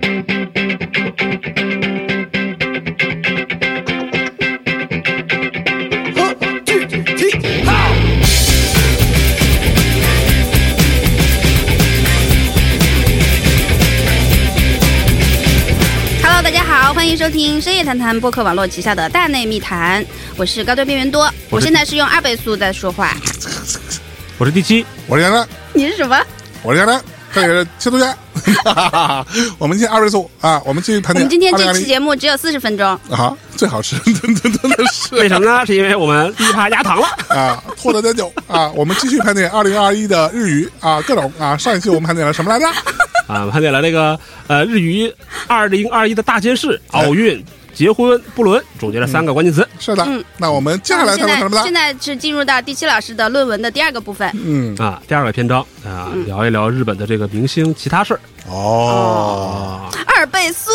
Hello，大家好，欢迎收听深夜谈谈播客网络旗下的大内密谈，我是高端边缘多，我我是现在是用二倍速在说话，我是第七，我是杨澜，你是什么？我是杨澜，这里是切图家。我们今天二位数啊，我们继续盘点。我们今天这期节目只有四十分钟，啊，最好吃真真真的是为什么呢？是因为我们第一趴压糖了。啊，拖得点久啊。我们继续盘点二零二一的日语啊，各种啊。上一期我们盘点了什么来着？啊，盘点了那个呃日语二零二一的大件事，哎奥运、结婚、不伦，总结了三个关键词。是的嗯，那我们接下来现谈谈什么呢现？在是进入到第七老师的论文的第二个部分，嗯，啊，第二个篇章啊，嗯聊一聊日本的这个明星其他事儿哦啊。二倍速，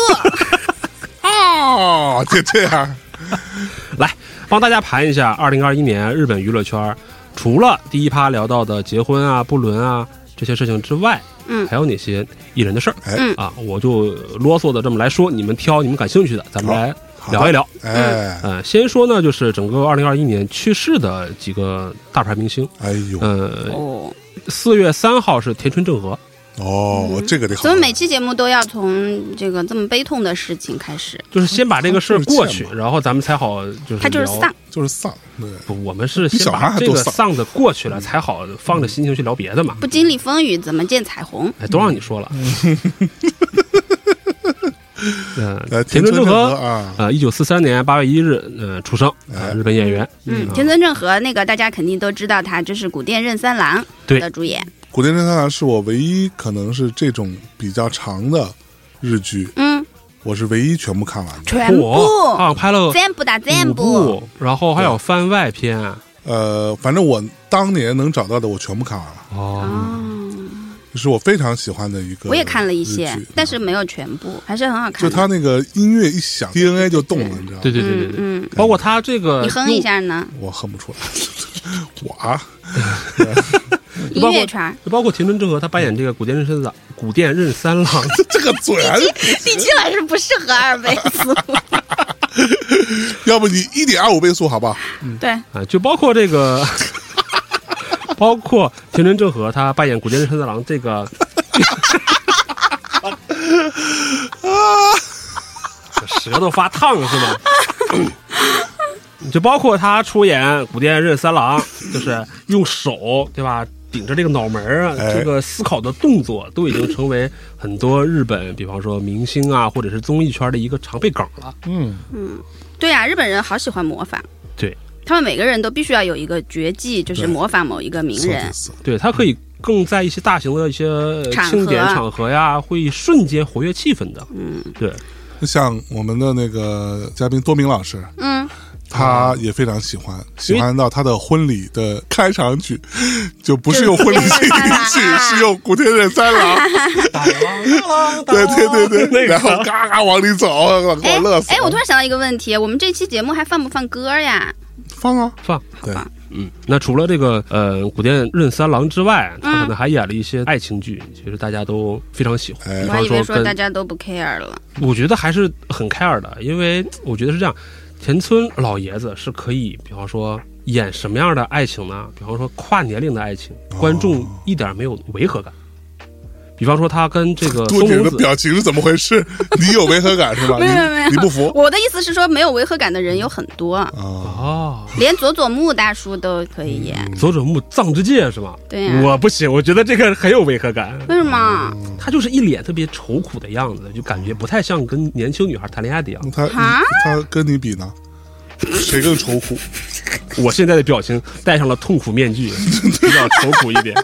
哦，就这样。来帮大家盘一下二零二一年日本娱乐圈儿，除了第一趴聊到的结婚啊、不伦啊这些事情之外，嗯。还有哪些艺人的事儿？哎嗯啊，我就啰嗦的这么来说，你们挑你们感兴趣的，咱们来聊一聊。哎，呃，先说呢，就是整个二零二一年去世的几个大牌明星。哎呦，呃，哦，四月三号是田村正和，哦，我这个得好。怎么每期节目都要从这个这么悲痛的事情开始？就是先把这个事儿过去然后咱们才好就是他就是丧，就是丧，对，不，我们是先把这个丧丧的过去了，才好放着心情去聊别的嘛。不经历风雨怎么见彩虹？哎，都让你说了。嗯，呃，田村正和，啊，呃，一九四三年八月一日，呃，出生，啊呃，日本演员。嗯，啊田村正和那个大家肯定都知道，他就是古殿任三郎对的主演。古田任三郎是我唯一可能是这种比较长的日剧，嗯，我是唯一全部看完的。全部啊，拍了全部的全部。然后还有番外篇。呃，反正我当年能找到的，我全部看完了，哦，是我非常喜欢的一个。我也看了一些，但是没有全部，还是很好看。就他那个音乐一响，DNA 就动了，你知道吗？对对对对对，嗯，包括他这个你哼一，下呢？我哼不出来，我啊，音乐圈，就包括田村正和他扮演这个古殿任三郎，古殿任三郎，这个嘴还是，第七老师不适合二倍速。要不你一点二五倍速好不好？对，啊，就包括这个，包括田村正和他扮演古殿任三郎这个啊，舌头发烫是吗？就包括他出演古殿任三郎，就是用手对吧，顶着这个脑门儿啊，哎这个思考的动作都已经成为很多日本，比方说明星啊，或者是综艺圈的一个常备梗了。嗯嗯，对呀、日本人好喜欢模仿，对，他们每个人都必须要有一个绝技，就是模仿某一个名人。是对，他可以更在一些大型的一些庆典场合呀，会瞬间活跃气氛的。嗯对，像我们的那个嘉宾多明老师，嗯，他也非常喜欢，喜欢到他的婚礼的开场曲，就不是用婚礼进行曲，是用古田任三郎，对对对对，然后嘎嘎往里走，给哎我乐死了。哎，我突然想到一个问题，我们这期节目还放不放歌呀？放啊，放。对，嗯，那除了这个呃古殿任三郎之外，他嗯可能还演了一些爱情剧，其实大家都非常喜欢。哎我还以为说大家都不 care 了。我觉得还是很 care 的，因为我觉得是这样，田村老爷子是可以，比方说演什么样的爱情呢？比方说跨年龄的爱情，观众一点没有违和感。比方说他跟这个松隆子，表情是怎么回事？你有违和感是吧？没有没有你你不服我的意思是说，没有违和感的人有很多，啊？哦，连佐佐木大叔都可以演。佐佐木藏之介是吗？对呀我不行，我觉得这个很有违和感。为什么？他就是一脸特别愁苦的样子，就感觉不太像跟年轻女孩谈恋爱的样子。他他跟你比呢？谁更愁苦？我现在的表情戴上了痛苦面具，比较愁苦一点。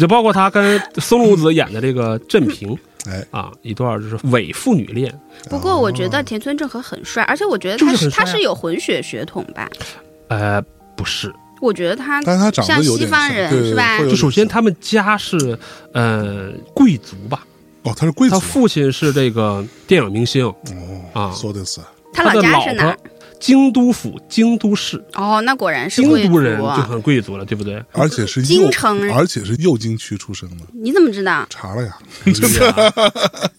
就包括他跟松隆子演的这个镇平哎，啊，一段就是伪父女恋。不过我觉得田村正和很帅，而且我觉得他就是啊他是有混血血统吧？呃，不是，我觉得他但他长得像有西方人是吧就首先他们家是呃贵族吧，哦，他是贵族他父亲是这个电影明星哦啊说的是他老老家是哪？京都府京都市，哦，那果然是京贵族都人就啊。很贵族了，对不对？而且是京城人而且是右京区出生的，你怎么知道？查了呀。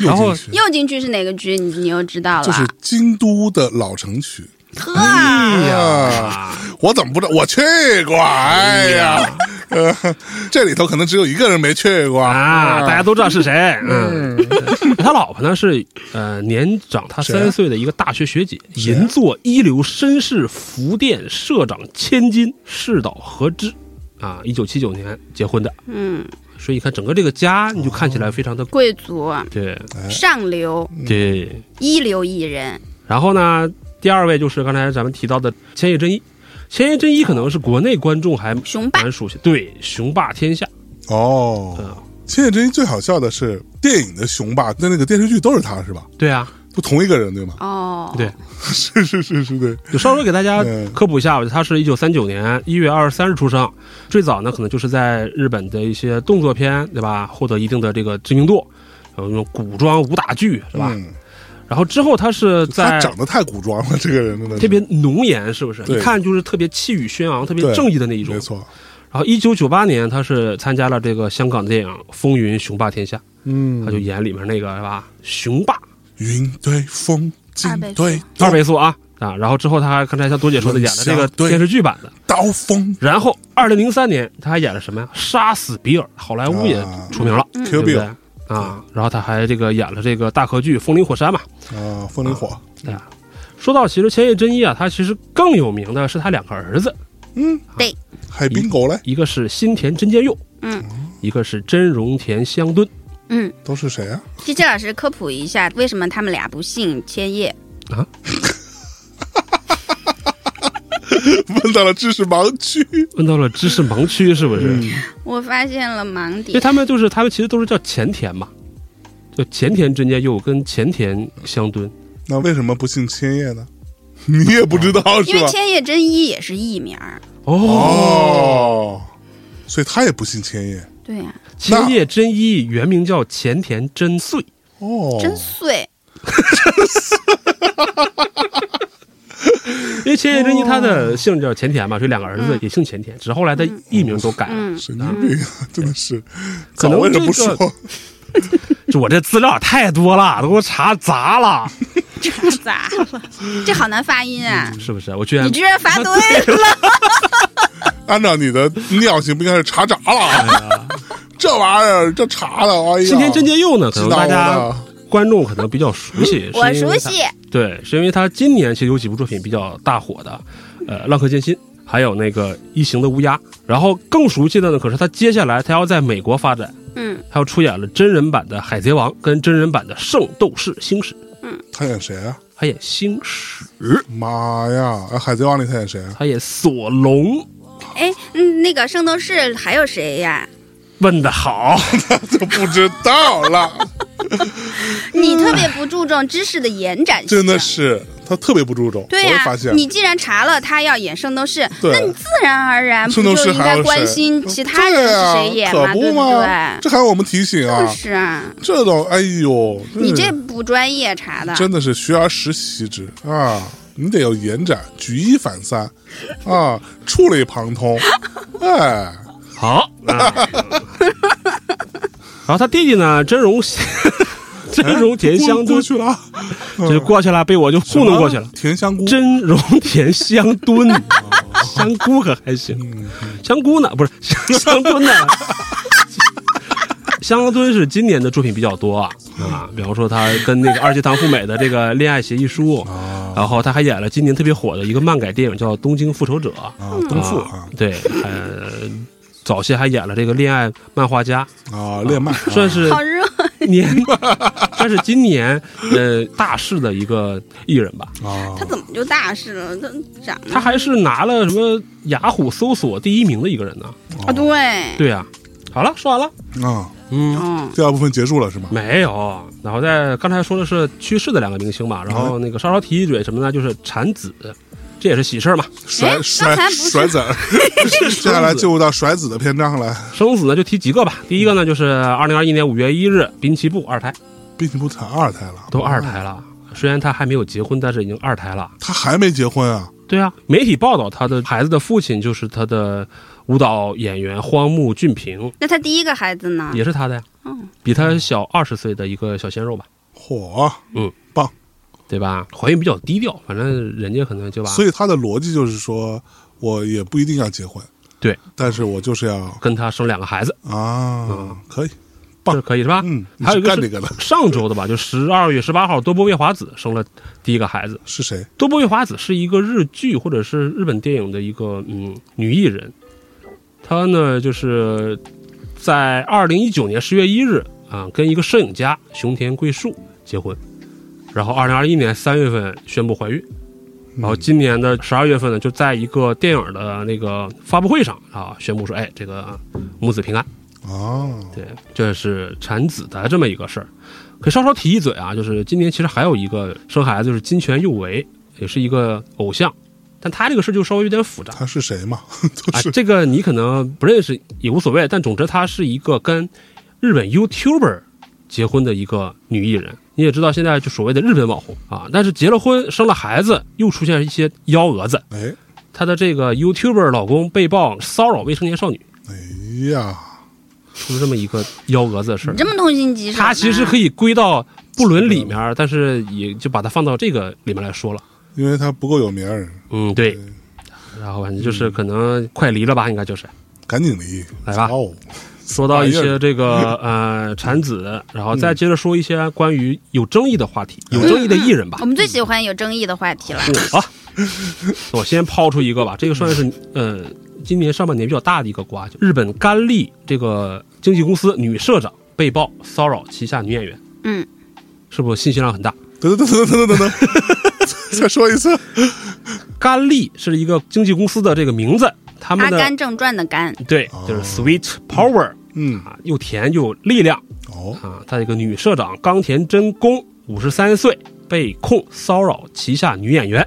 然后右京区右京区是哪个区？你你又知道了？就是京都的老城区。呵，哎呀，啊，我怎么不知道？我去过，哎呀，呃，这里头可能只有一个人没去过。啊，大家都知道是谁。嗯，他老婆呢是呃年长他三岁的一个大学学姐，银座一流绅士福店社长千金世岛和之，啊，一九七九年结婚的。嗯，所以你看整个这个家，你就看起来非常的贵族对。哎。上流。对。一流艺人，然后呢，第二位就是刚才咱们提到的千叶真一。千叶真一可能是国内观众还雄蛮熟悉，对，雄霸天下。哦。嗯，千叶真一最好笑的是，电影的雄霸那那个电视剧都是他是吧？对啊，不同一个人对吗？哦，对，是是是是对。就稍微给大家嗯科普一下吧，他是一九三九年一月二十三日出生，最早呢可能就是在日本的一些动作片，对吧，获得一定的这个知名度，有那种古装武打剧，是吧？嗯，然后之后他是在他在长得太古装了，这个人真的特别浓颜，是不是？一看就是特别气宇轩昂、特别正义的那一种没。错。然后一九九八年，他是参加了这个香港电影《风云雄霸天下》，嗯他就演里面那个是吧？雄霸云对风，金二倍速对二倍速啊啊！然后之后他还刚才像多姐说的演了这个电视剧版的。刀锋然后二零零三年他还演了什么呀？杀死比尔，好莱坞也啊出名了不对 Bill 啊？然后他还这个演了这个大河剧《风林火山》嘛。啊，风林火，对啊，说到其实千叶真一啊，他其实更有名的是他两个儿子，嗯，对，海滨狗嘞，一个是新田真剑佑，嗯一个是真荣田香敦。嗯，都是谁啊？谢谢老师科普一下，为什么他们俩不姓千叶？问到了知识盲区。问到了知识盲区是不是？嗯我发现了盲因为点。他们就是他们其实都是叫前田嘛，就前田真家佑跟前田相敦。那为什么不姓千叶呢？你也不知道因为是吧？千叶真一也是艺名，哦，哦，所以他也不姓千叶。对呀、千叶真一原名叫前田真穗。哦，真碎。因为千叶真一他的姓叫前田嘛，所以两个儿子也姓前田，只是后来的艺名都改了。嗯，神经病啊！真的是，可能这个说？就我这资料太多了，都给我查砸了，这咋了？这好难发音啊！是不是？我居然你居然发对了，按照你的尿性，不应该是查闸了？这玩意儿这查的，哎呀，新田真剑佑呢，可能大家观众可能比较熟悉，我熟悉。对，是因为他今年其实有几部作品比较大火的，呃，《浪客剑心》，还有那个《异形的乌鸦》。然后更熟悉的呢，可是他接下来他要在美国发展，嗯，他要出演了真人版的《海贼王》跟真人版的《圣斗士星矢》，嗯他演谁啊？他演星矢，妈呀！啊海贼王里他演谁啊？他演索隆。哎，嗯，那个圣斗士还有谁呀？问的好，就不知道了，你特别不注重知识的延展性，真的是他特别不注重。对呀、我也发现你既然查了他要演圣斗士，那你自然而然不圣斗就应该关心其他人是谁演嘛，可不对不吗？对？这还要我们提醒啊就！是啊，这倒哎呦，你这不专业查的，真的是学而时习之啊！你得要延展，举一反三啊，触类旁通，哎，好。啊 然后他弟弟呢，真容 真容田香敦过过去了。啊，就过去了，被我就糊弄过去了。甜香菇，真容田香墩，香菇可还行，香菇呢？不是香香敦呢？香墩是今年的作品比较多啊。啊，比方说他跟那个二阶堂富美的这个恋爱协议书，然后他还演了今年特别火的一个漫改电影叫《东京复仇者》啊，东富啊。对，呃，早些还演了这个恋爱漫画家，啊，恋漫算是好热，年，算是今年呃大势的一个艺人吧。啊他，怎么就大势了？他咋他还是拿了什么雅虎搜索第一名的一个人呢。啊，对，对呀、好了，说完了。啊，嗯，嗯，第二部分结束了是吗？没有。然后在刚才说的是去世的两个明星嘛，然后那个稍稍提一嘴什么呢？就是产子，这也是喜事儿嘛。哎甩甩甩子，接下来进入到甩子的篇章来。生子呢就提几个吧。第一个呢就是二零二一年五月一日，滨崎步二胎滨崎步才二胎了，都二胎了，虽然他还没有结婚，但是已经二胎了。他还没结婚啊？对啊，媒体报道他的孩子的父亲就是他的舞蹈演员荒木俊平，那他第一个孩子呢？也是他的呀。嗯，比他小二十岁的一个小鲜肉吧，嚯，嗯，棒！对吧？怀孕比较低调，反正人家可能就把所以他的逻辑就是说，我也不一定要结婚，对，但是我就是要跟他生两个孩子，啊，可以，棒这可以是吧？嗯，还有一个是个的上周的吧，就十二月十八号，多波月华子生了第一个孩子。是谁？多波月华子是一个日剧或者是日本电影的一个嗯女艺人，她呢就是在二零一九年十月一日啊跟一个摄影家熊田贵树结婚，然后二零二一年三月份宣布怀孕，然后今年的十二月份呢就在一个电影的那个发布会上啊宣布说，哎，这个母子平安。哦，对，这是产子的这么一个事儿。可以稍稍提一嘴啊，就是今年其实还有一个生孩子，就是金泉佑为，也是一个偶像，但他这个事儿就稍微有点复杂他是谁嘛？啊。这个你可能不认识也无所谓，但总之他是一个跟日本 YouTuber 结婚的一个女艺人。你也知道，现在就所谓的日本网红啊，但是结了婚生了孩子，又出现一些幺蛾子。哎，她的这个 YouTuber 老公被曝骚扰未成年少女，哎呀，出了这么一个幺蛾子的事儿你。这么痛心疾首她，其实可以归到不伦里面，但是也就把它放到这个里面来说了。因为他不够有名儿，嗯，对。然后反正就是可能快离了吧，应该就是。赶紧离，来吧哦，说到一些这个 呃产子，然后再接着说一些关于有争议的话题，有争议的艺人吧我。们最喜欢有争议的话题了。好，我先抛出一个吧，这个算是呃今年上半年比较大的一个瓜，就日本甘利这个经纪公司女社长被曝骚扰旗下女演员，嗯，是不是信息量很大？等等等等等等等，再说一次，甘利是一个经纪公司的这个名字，他《们的阿甘正传》的甘，对，就是 Sweet Power 嗯，啊，又甜又有力量。哦，啊。他这个女社长冈田真弓，五十三岁，被控骚扰旗下女演员。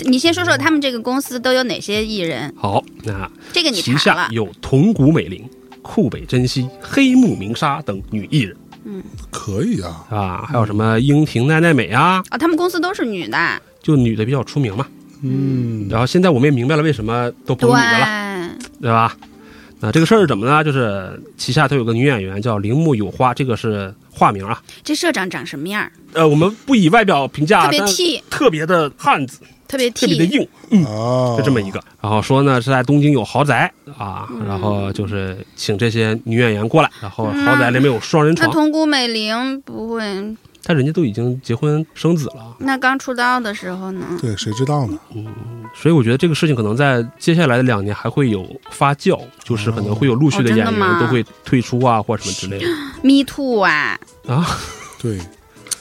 你先说说他们这个公司都有哪些艺人？好，那这个你旗查了，下有桐谷美玲、库北真希、黑木明沙等女艺人。嗯。可以啊，啊，还有什么樱庭奈奈美啊，哦，他们公司都是女的，就女的比较出名嘛。嗯，然后现在我们也明白了为什么都捧对女的了。对吧？那这个事儿是怎么呢？就是旗下头有个女演员叫铃木有花，这个是化名啊。这社长长什么样儿？呃，我们不以外表评价，特别但 T，特别的汉子，特别特别的硬，嗯，就这么一个。然后说呢是在东京有豪宅啊，然后就是请这些女演员过来，然后豪宅里面有双人床，那桐谷美玲不会？但人家都已经结婚生子了，那刚出道的时候呢？对，谁知道呢？嗯所以我觉得这个事情可能在接下来的两年还会有发酵，就是可能会有陆续的演员都会退出啊，或者什么之类的。Me Too 啊，啊。对，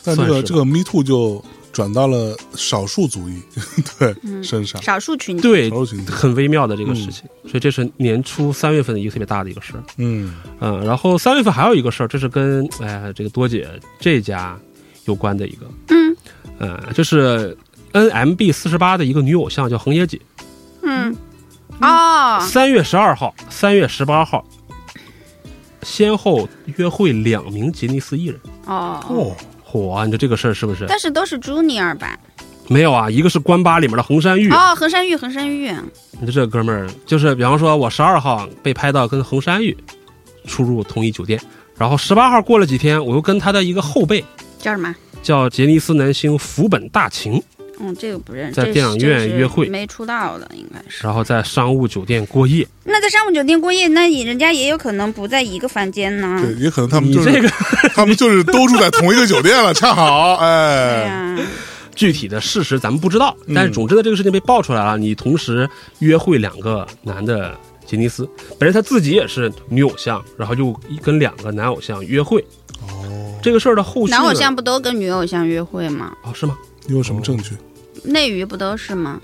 但这个这个 Me Too 就转到了少数族裔 对身上，少数群体。对少，数群体，很微妙的这个事情，所以这是年初三月份的一个特别大的一个事儿。嗯，嗯，然后三月份还有一个事儿，这是跟哎这个多姐这家有关的一个，嗯。呃，就是 NMB 四十八的一个女偶像叫横野姐，嗯，哦，三月十二号、三月十八号，先后约会两名吉尼斯艺人。哦，哦，嚯、啊，你说这个事儿是不是？但是都是 Junior 吧？没有啊，一个是关八里面的横山玉，哦，横山玉，横山玉，你说这哥们儿就是，比方说我十二号被拍到跟横山玉出入同一酒店，然后十八号过了几天，我又跟他的一个后辈叫什么？叫杰尼斯男星福本大晴，嗯，这个不认识。在电影院约会没出道的应该是。然后在商务酒店过夜。那在商务酒店过夜，那也人家也有可能不在一个房间呢。对，也可能他们就是这个 他们就是都住在同一个酒店了，恰好，对哎，呀，具体的事实咱们不知道，嗯但是总之呢，这个事情被爆出来了，你同时约会两个男的杰尼斯，本身他自己也是女偶像，然后又跟两个男偶像约会。哦，这个事儿的后续男偶像不都跟女偶像约会吗？哦是吗？你有什么证据？内娱不都是吗？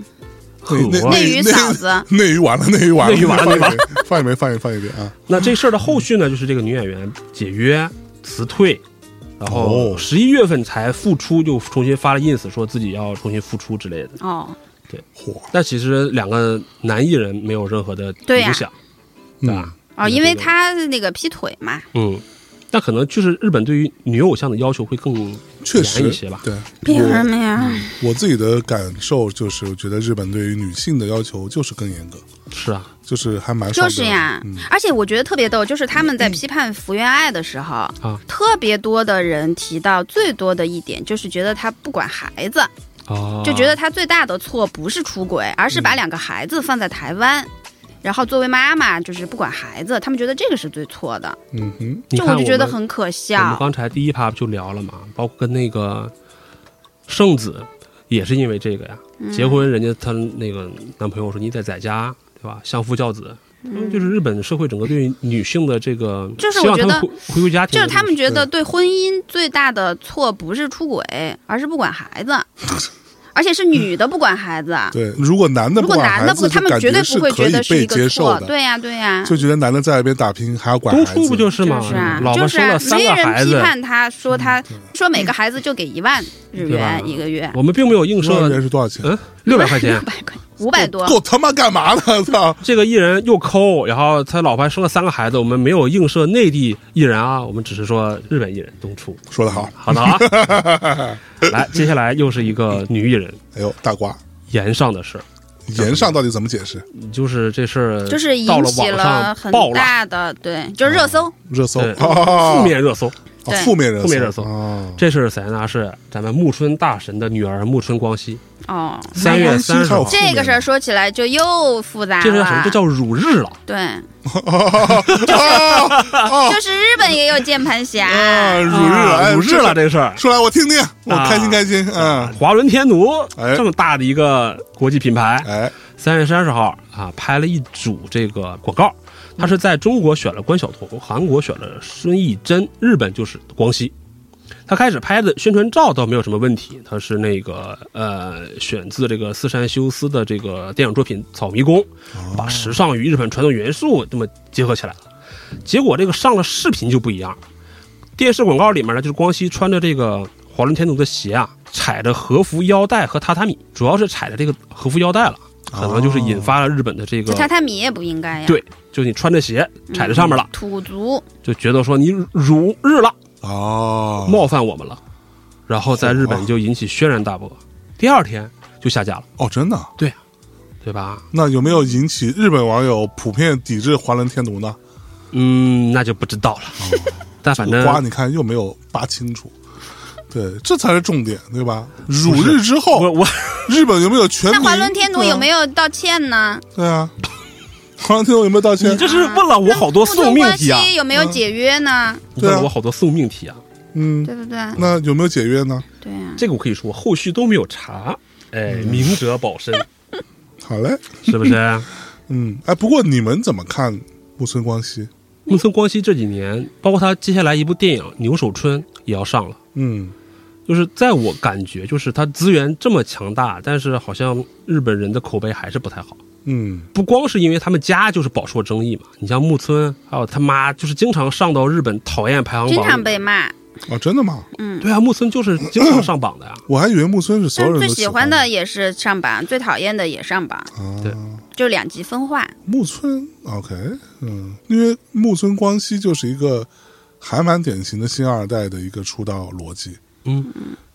内内内娱内嫂子，内娱完了，内娱完了，内娱完了内娱完了，放一遍，放一遍，放一遍啊！那这事儿的后续呢，就是这个女演员解约辞退，然后哦十一月份才复出，就重新发了 ins 说自己要重新复出之类的。哦，嚯，但其实两个男艺人没有任何的影响，对嗯吧？哦，因为他那个劈腿嘛，嗯，那可能就是日本对于女偶像的要求会更确实严一些吧。对，凭什我么呀？我自己的感受就是，我觉得日本对于女性的要求就是更严格，是啊，就是还蛮就是呀，嗯。而且我觉得特别逗，就是他们在批判福原爱的时候，啊。特别多的人提到最多的一点就是觉得她不管孩子，哦，就觉得她最大的错不是出轨，而是把两个孩子放在台湾。然后作为妈妈，就是不管孩子，他们觉得这个是最错的，嗯哼，你看这我就觉得很可笑。我们笑。刚才第一趴不就聊了嘛，包括跟那个圣子也是因为这个呀，嗯。结婚人家她那个男朋友说你得在家，对吧？相夫教子，嗯，就是日本社会整个对女性的这个，就是我觉得回回归家庭就是他们觉得对婚姻最大的错不是出轨，而是不管孩子，而且是女的不管孩子。对，如果男的如果不管孩子，男的不，他们绝对不会觉得是一被接受个错。的，对呀，对呀。就觉得男的在外边打拼还要管孩子，东初不就是吗？就是啊，老婆就是啊生了三没人批个孩子，判他说他说每个孩子就给一万日元一个月，我们并没有映射元是多少钱？嗯六百块钱 六。百块，五百多。够他妈干嘛的？操！这个艺人又抠，然后他老婆还生了三个孩子，我们没有映射内地艺人啊，我们只是说日本艺人东出。说的好，好的啊，来，接下来又是一个女艺人哎呦，大瓜，言上的事儿，言上到底怎么解释？就是这事儿就是到了引起了网上很大的，对，就是热搜，热搜负面热搜。负面热负面热搜哦，这是谁呢？是咱们木春大神的女儿木春光希，哦。三月三十号这个事儿说起来就又复杂了。这叫什么？这叫辱日了。对，哦就是日本也有键盘侠，啊，辱日辱日了，，这事儿。说来我听听，我啊开心开心，嗯，华伦天奴哎这么大的一个国际品牌，哎，三月三十号啊，拍了一组这个广告。他是在中国选了关晓彤，韩国选了孙艺珍，日本就是光熙。他开始拍的宣传照倒没有什么问题，他是那个呃选自这个四山修斯的这个电影作品《草迷宫》，把时尚与日本传统元素这么结合起来了。结果这个上了视频就不一样，电视广告里面呢，就是光熙穿着这个华伦天奴的鞋啊，踩着和服腰带和榻榻米，主要是踩着这个和服腰带了，可能就是引发了日本的这个这榻榻米也不应该呀。对，就是你穿着鞋踩在上面了，土族就觉得说你辱日了，哦，冒犯我们了，然后在日本就引起轩然大波，第二天就下架了，哦，真的？对对吧？那有没有引起日本网友普遍抵制华伦天奴呢？嗯，那就不知道了。但反正瓜你看又没有扒清楚，对，这才是重点，对吧？辱日之后，我我 日本有没有全民？那华伦天奴有没有？道歉呢？对啊，华伦天奴有没有道歉你？这是问了我好多宿命题啊！有没有解约呢？问了我好多宿命题啊！嗯，对不对？那有没有解约呢？对啊，这个我可以说，后续都没有查。哎，明哲保身，好嘞，是不是？嗯，哎，不过你们怎么看木村光希？木村光希这几年，包括他接下来一部电影《牛首春》也要上了。嗯，就是在我感觉，就是他资源这么强大，但是好像日本人的口碑还是不太好。嗯，不光是因为他们家就是饱受争议嘛，你像木村，还有他妈，就是经常上到日本讨厌排行榜，经常。被骂。哦，真的吗？嗯对啊，木村就是经常上榜的呀。我还以为木村是所有人都喜欢欢的也是上榜，最讨厌的也上榜，啊对就两极分化。木村，OK，嗯，因为木村光希就是一个还蛮典型的新二代的一个出道逻辑，嗯，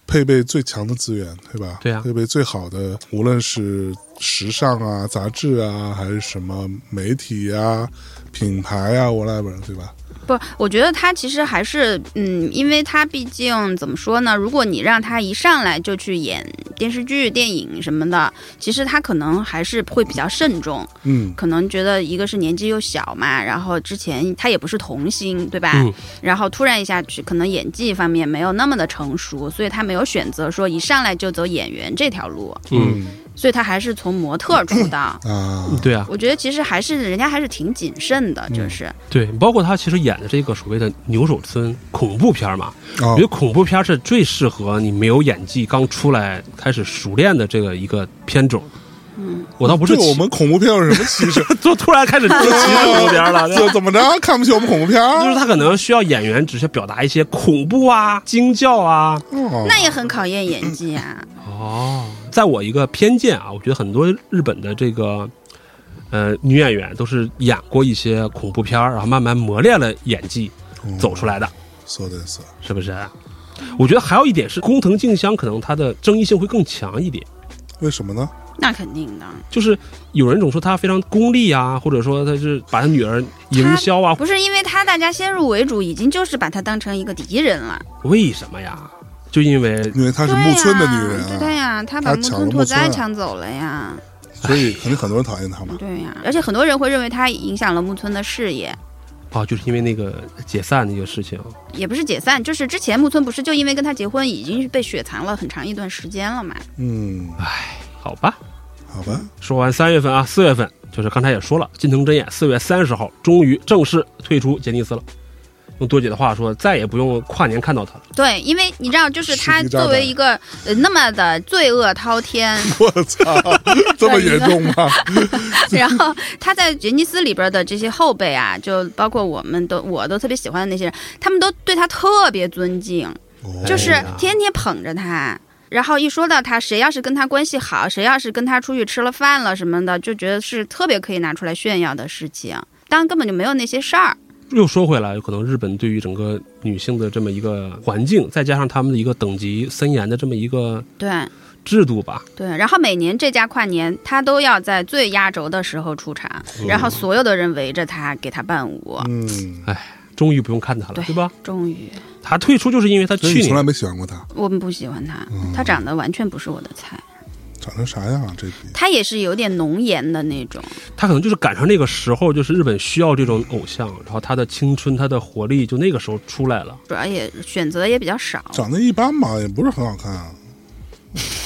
配备最强的资源，对吧？对啊配备最好的，无论是时尚啊、杂志啊，还是什么媒体啊、品牌啊，whatever，对吧？不，我觉得他其实还是，嗯，因为他毕竟怎么说呢？如果你让他一上来就去演电视剧、电影什么的，其实他可能还是会比较慎重，嗯可能觉得一个是年纪又小嘛，然后之前他也不是童星，对吧？嗯然后突然一下去，可能演技方面没有那么的成熟，所以他没有选择说一上来就走演员这条路，嗯，所以他还是从模特出道。啊，对啊，我觉得其实还是人家还是挺谨慎的，就是。对，包括他其实演的这个所谓的牛首村恐怖片嘛，哦。我觉得恐怖片是最适合你没有演技、刚出来开始熟练的这个一个片种。嗯，我倒不是对我们恐怖片有什么歧视？就突然开始歧视恐怖片了。就怎么着？看不起我们恐怖片？就是他可能需要演员只是表达一些恐怖啊、惊叫啊。哦那也很考验演技啊。哦，在我一个偏见啊，我觉得很多日本的这个呃女演员都是演过一些恐怖片儿，然后慢慢磨练了演技走出来的，说的是，是不是？我觉得还有一点是工藤静香可能她的争议性会更强一点，为什么呢？那肯定的，就是有人总说他非常功利啊，或者说他是把他女儿营销啊，不是因为他大家先入为主，已经就是把他当成一个敌人了。为什么呀？就因为因为她是木村的女人啊，对呀，他把木村拓哉抢走了呀。所以肯定很多人讨厌她嘛。对呀，而且很多人会认为他影响了木村的事业，啊，就是因为那个解散那个事情，也不是解散，就是之前木村不是就因为跟他结婚已经被雪藏了很长一段时间了嘛。嗯，好吧。好吧，说完三月份啊，四月份就是刚才也说了，近藤真彦四月三十号终于正式退出杰尼斯了。用多姐的话说，再也不用跨年看到他了。对，因为你知道，就是他作为一个呃那么的罪恶滔天，我操，这么严重吗？然后他在杰尼斯里边的这些后辈啊，就包括我们都我都特别喜欢的那些人，他们都对他特别尊敬，哦就是天天捧着他。然后一说到他，谁要是跟他关系好，谁要是跟他出去吃了饭了什么的，就觉得是特别可以拿出来炫耀的事情。当然根本就没有那些事儿。又说回来，可能日本对于整个女性的这么一个环境，再加上他们的一个等级森严的这么一个对制度吧，对，然后每年这家跨年，他都要在最压轴的时候出场，然后所有的人围着他给他伴舞。嗯，哎终于不用看他了，对对吧？终于，他退出就是因为他去年从来没喜欢过他，我们不喜欢他，他长得完全不是我的菜。长成啥样啊？这他也是有点浓颜的那种，他可能就是赶上那个时候，就是日本需要这种偶像，然后他的青春、他的活力就那个时候出来了。主要也选择也比较少。长得一般吧，也不是很好看啊。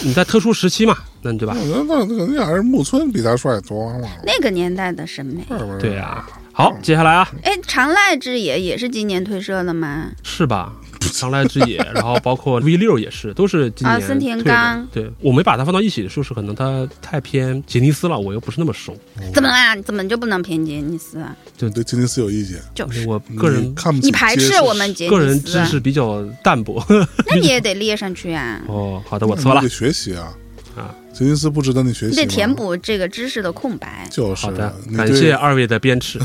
你在特殊时期嘛，那对吧我？觉得那那肯定还是木村比他帅多了。那个年代的审美，对呀、好，接下来啊，哎，长濑智也也是今年退社的吗？是吧？长濑智也，然后包括 V 六也是，都是今年啊森田退的刚对我没把它放到一起，就是可能他太偏杰尼斯了，我又不是那么熟。怎么啦？怎么就不能偏杰尼斯啊？就对杰尼斯有意见？就是我个人看不起你排斥我们杰个人尼斯个人，知识比较淡薄。那你也得列上去啊，哦，好的，我错了你得学习啊啊！杰尼斯不值得你学习吗，你得填补这个知识的空白。就是好的，感谢二位的鞭笞。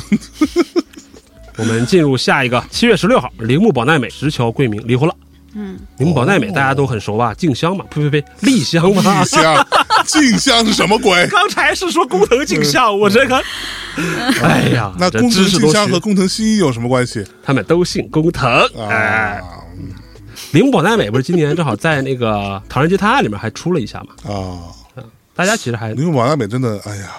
我们进入下一个，七月十六号，铃木保奈美、石桥贵明离婚了。嗯，铃木保奈美大家都很熟吧？静香嘛，呸呸呸，丽香嘛静。香，静香是什么鬼？刚才是说工藤静香，我这个，哎呀，那工藤这知识都学静香和工藤新一有什么关系他们都姓工藤。哎，啊？铃木保奈美不是今年正好在那个《唐人街探案》里面还出了一下嘛？啊，大家其实还因为王大美真的，哎呀，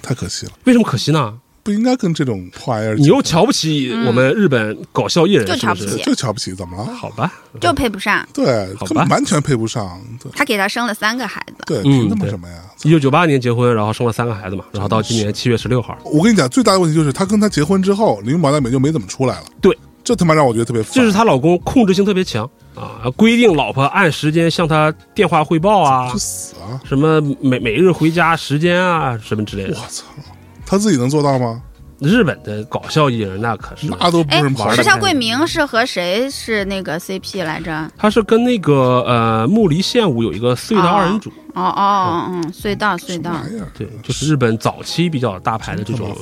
太可惜了，为什么可惜呢？不应该跟这种破玩意儿。你又瞧不起我们日本搞笑艺人，就瞧不起？就瞧不起，怎么了？好吧，就配不上。对，好吧完全配不上。对他给他生了三个孩子，对，嗯凭他妈对什么呀？一九九八年结婚，然后生了三个孩子嘛，然后到今年七月十六号，我跟你讲，最大的问题就是她跟他结婚之后，林王大美就没怎么出来了。对，这他妈让我觉得特别烦。就是她老公控制性特别强啊，规定老婆按时间向他电话汇报啊去，死啊！什么每每日回家时间啊，什么之类的。我操，他自己能做到吗？日本的搞笑艺人那可是，那都不哎是玩的。石桥贵明是和谁是那个 CP 来着？他是跟那个呃木梨宪武有一个隧道二人组，哦哦哦，嗯，隧道隧道？对，就是日本早期比较大牌的这种。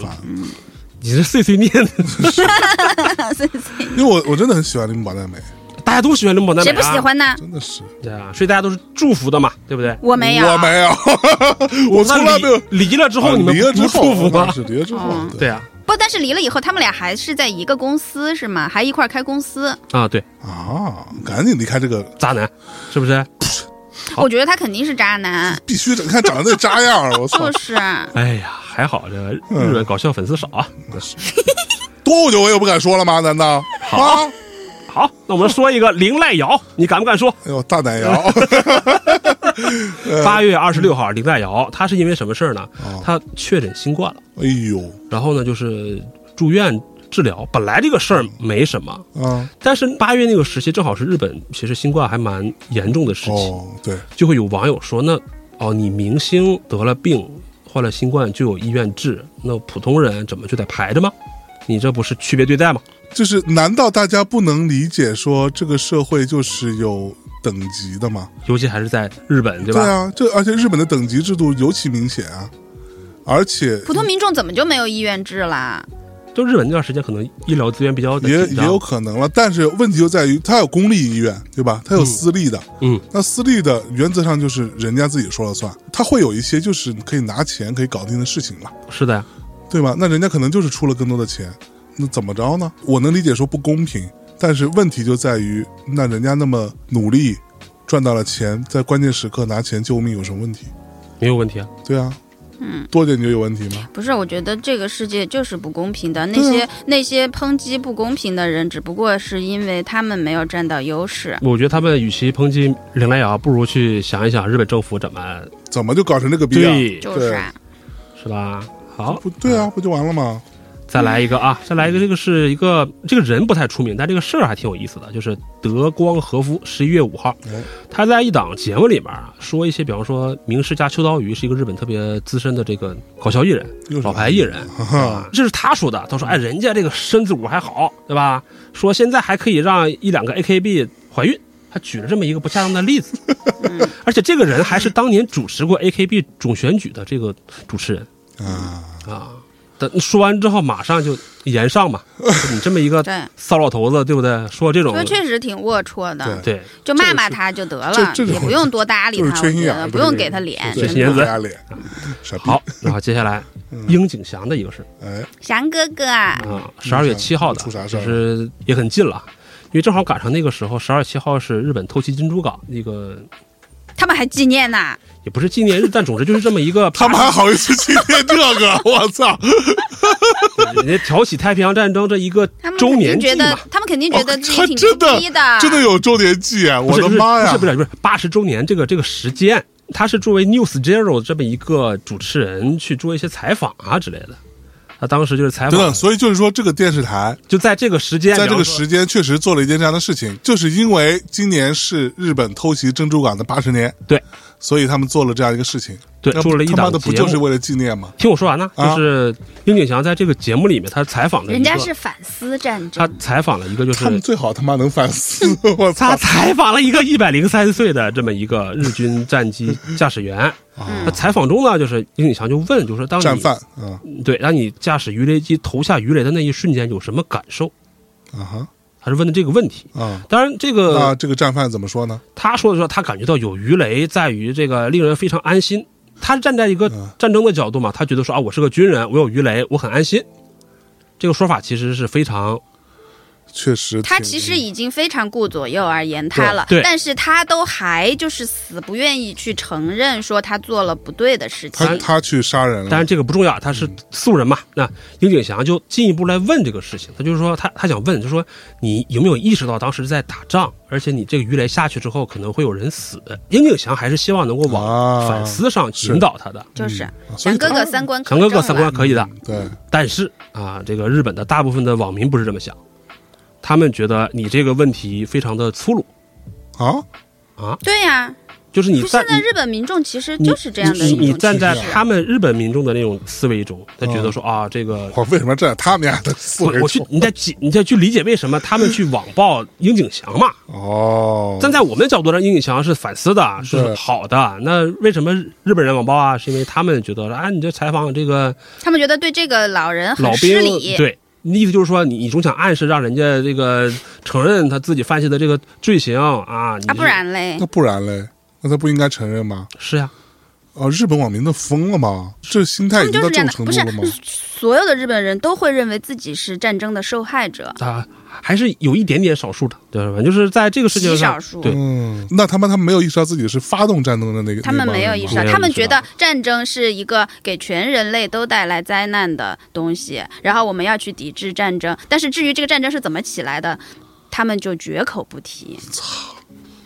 你是碎碎念的，因为我我真的很喜欢林宝大美，大家都喜欢林宝奈美谁啊，不喜欢呢？真的是。对啊，所以大家都是祝福的嘛，对不对？我没有，我没有，我从来没有。离离了之后，啊你们不离了之后祝福吗？是离了之后哦，对啊，不，但是离了以后，他们俩还是在一个公司是吗？还一块开公司。啊，对，啊，赶紧离开这个，渣男，是不是？我觉得他肯定是渣男，必须的。你看长得那渣样，我操就，是哎呀，还好这个日本搞笑粉丝少啊。多久我也不敢说了吗？难道啊？好，那我们说一个林濑遥，你敢不敢说？哎呦，大奶 摇，八月二十六号，林濑遥，他是因为什么事儿呢哦？他确诊新冠了，哎呦然后呢，就是住院治疗。本来这个事儿没什么，啊，但是八月那个时期正好是日本其实新冠还蛮严重的时期，哦，对，就会有网友说，那哦，你明星得了病，患了新冠就有医院治，那普通人怎么就得排着吗？你这不是区别对待吗？就是难道大家不能理解说这个社会就是有等级的吗？尤其还是在日本，对吧？对啊，这而且日本的等级制度尤其明显啊，而且普通民众怎么就没有医院治啦？就日本那段时间可能医疗资源比较也也有可能了，但是问题就在于它有公立医院，对吧？它有私立的，嗯，那私立的原则上就是人家自己说了算，它会有一些就是可以拿钱可以搞定的事情嘛，是的呀，对吧？那人家可能就是出了更多的钱，那怎么着呢？我能理解说不公平，但是问题就在于，那人家那么努力赚到了钱，在关键时刻拿钱救命有什么问题？没有问题啊。对啊，嗯，多点你就有问题吗？不是，我觉得这个世界就是不公平的。那些、那些抨击不公平的人，只不过是因为他们没有占到优势。我觉得他们与其抨击林来瑶，不如去想一想日本政府怎么怎么就搞成这个逼样？对，就是啊，是吧？好，不对啊，不就完了吗？再来一个啊，再来一个，这个是一个这个人不太出名，但这个事儿还挺有意思的，就是德光和夫，十一月五号。哎，他在一档节目里面啊，说一些，比方说名师家秋刀鱼是一个日本特别资深的这个搞笑艺人，老牌艺人。这是他说的，他说哎，人家这个身子骨还好，对吧？说现在还可以让一两个 AKB 怀孕。他举了这么一个不恰当的例子，而且这个人还是当年主持过 AKB 总选举的这个主持人，啊，啊。等说完之后，马上就言上嘛，你这么一个对，骚老头子，对不对？说这种这确实挺龌龊的。对对，就骂骂他就得了也不用多搭理他，不用给他脸。对缺心眼子不给他脸，傻逼。好，然后接下来樱井翔的一个事哎，翔哥哥十二月七号的，就是也很近了，因为正好赶上那个时候，十二月七号是日本偷袭珍珠港那个，他们还纪念呢。也不是纪念日，但总之就是这么一个，他们还好意思纪念这个？我操！人家挑起太平洋战争这一个他们周肯定觉得年祭嘛。，他们肯定觉得自己他挺牛真的逼的，真的有周年纪啊！我的妈呀！不是不是不是八十周年这个这个时间，他是作为 News Zero 这么一个主持人去做一些采访啊之类的。他当时就是采访，所以就是说，这个电视台就在这个时间，在这个时间确实做了一件这样的事情，就是因为今年是日本偷袭珍珠港的八十年，对，所以他们做了这样一个事情。对做了一档他妈的不节目。就是为了纪念吗？听我说完呢，啊就是樱井翔在这个节目里面，他采访的人家是反思战争他，采访了一个就是他们最好他妈能反思！我操他！采访了一个一百零三岁的这么一个日军战机 驾驶员。那采访中呢，就是樱井翔就问，就说当你战犯嗯对让你驾驶鱼雷机投下鱼雷的那一瞬间有什么感受？啊哈他是问的这个问题。啊！当然，这那个这个战犯怎么说呢？他说的说他感觉到有鱼雷在于这个令人非常安心。他站在一个嗯战争的角度嘛，他觉得说啊，我是个军人，我有鱼雷，我很安心。这个说法其实是非常确实，他其实已经非常顾左右而言他了，对对但是他都还就是死不愿意去承认说他做了不对的事情。他他去杀人了，但是这个不重要，他是素人嘛。那樱井翔就进一步来问这个事情，他就是说他他想问，就说你有没有意识到当时在打仗，而且你这个鱼雷下去之后可能会有人死。樱井翔还是希望能够啊往反思上引导他的。就是啊所以翔哥哥三观可强哥哥三观可以的，对但是啊，这个日本的大部分的网民不是这么想，他们觉得你这个问题非常的粗鲁啊，啊，对呀、就是你现在日本民众其实就是这样的你一种你站在他们日本民众的那种思维中，他觉得说啊，这个 我为什么站在他们家的思维中？我我去你再解你再去理解为什么他们去网暴樱井翔嘛？哦，站在我们的角度上，樱井翔是反思的，是好的。那为什么日本人网暴啊？是因为他们觉得啊，你这采访这个他们觉得对这个老人老很失兵，礼。对，意思就是说你你总想暗示让人家这个承认他自己犯下的这个罪行啊，你啊，不然嘞那，不然嘞？那他不应该承认吗？是呀、啊，日本网民都疯了吗？这心态已经到这种程度了吗？所有的日本人都会认为自己是战争的受害者。啊，还是有一点点少数的，对吧？就是在这个世界上，极少数对，嗯，那他们他们没有意识到自己是发动战争的那个，他们没有意识到，他们觉得战争是一个给全人类都带来灾难的东西，然后我们要去抵制战争。但是至于这个战争是怎么起来的，他们就绝口不提。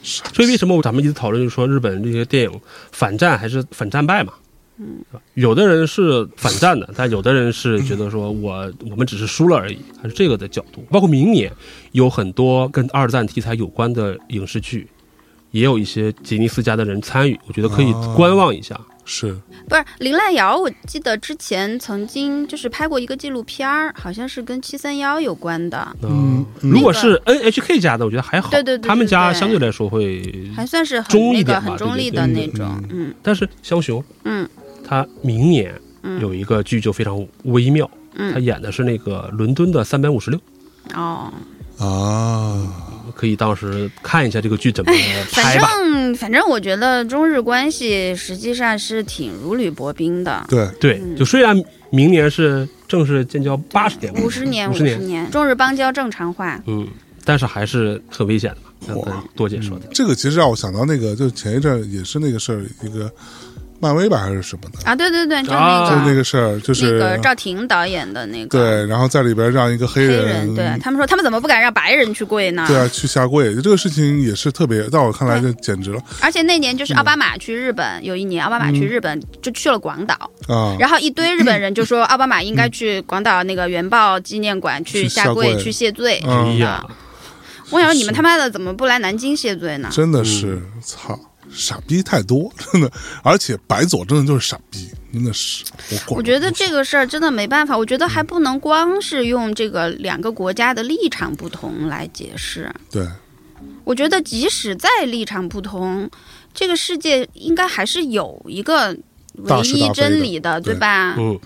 所以为什么咱们一直讨论，就是说日本这些电影反战还是反战败嘛？嗯，有的人是反战的，但有的人是觉得说我我们只是输了而已，还是这个的角度。包括明年有很多跟二战题材有关的影视剧，也有一些吉尼斯家的人参与，我觉得可以哦观望一下。是。不是林濑遥，我记得之前曾经就是拍过一个纪录片儿，好像是跟七三幺有关的，嗯。嗯如果是 NHK 家的，我觉得还好，对对对对他们家相对来说会，还算是很中一那个点吧很中立的那种。嗯。但是枭雄嗯他明年嗯。有一个剧就非常微妙，嗯。他演的是那个伦敦的三百五十六，哦，啊，可以到时看一下这个剧怎么反拍吧。正反正我觉得中日关系实际上是挺如履薄冰的。对，对，就虽然明年是正式建交八十年，五十年，五五十年，中日邦交正常化。嗯，但是还是很危险的嘛，多姐说的。这个其实让我想到那个，就前一阵儿也是那个事儿，一个漫威吧还是什么的，啊，对对对，就啊。那个、就那个事儿，就是那个赵婷导演的那个。对，然后在里边让一个黑黑人人，对他们说他们怎么不敢让白人去跪呢？对啊，去下跪，这个事情也是特别，在我看来就简直了。而且那年就是嗯。奥巴马去日本，有一年奥巴马去日本就去了广岛，啊！然后一堆日本人就说 奥巴马应该去广岛那个原爆纪念馆去去下跪去谢罪。嗯。什么哎呀。的。，我想说你们他妈的怎么不来南京谢罪呢？真的是操，傻逼太多，真的，而且白左真的就是傻逼，真的是。我管我觉得这个事儿真的没办法，我觉得还不能光是用这个两个国家的立场不同来解释。对，我觉得即使再立场不同，这个世界应该还是有一个唯一真理的，对对吧？嗯，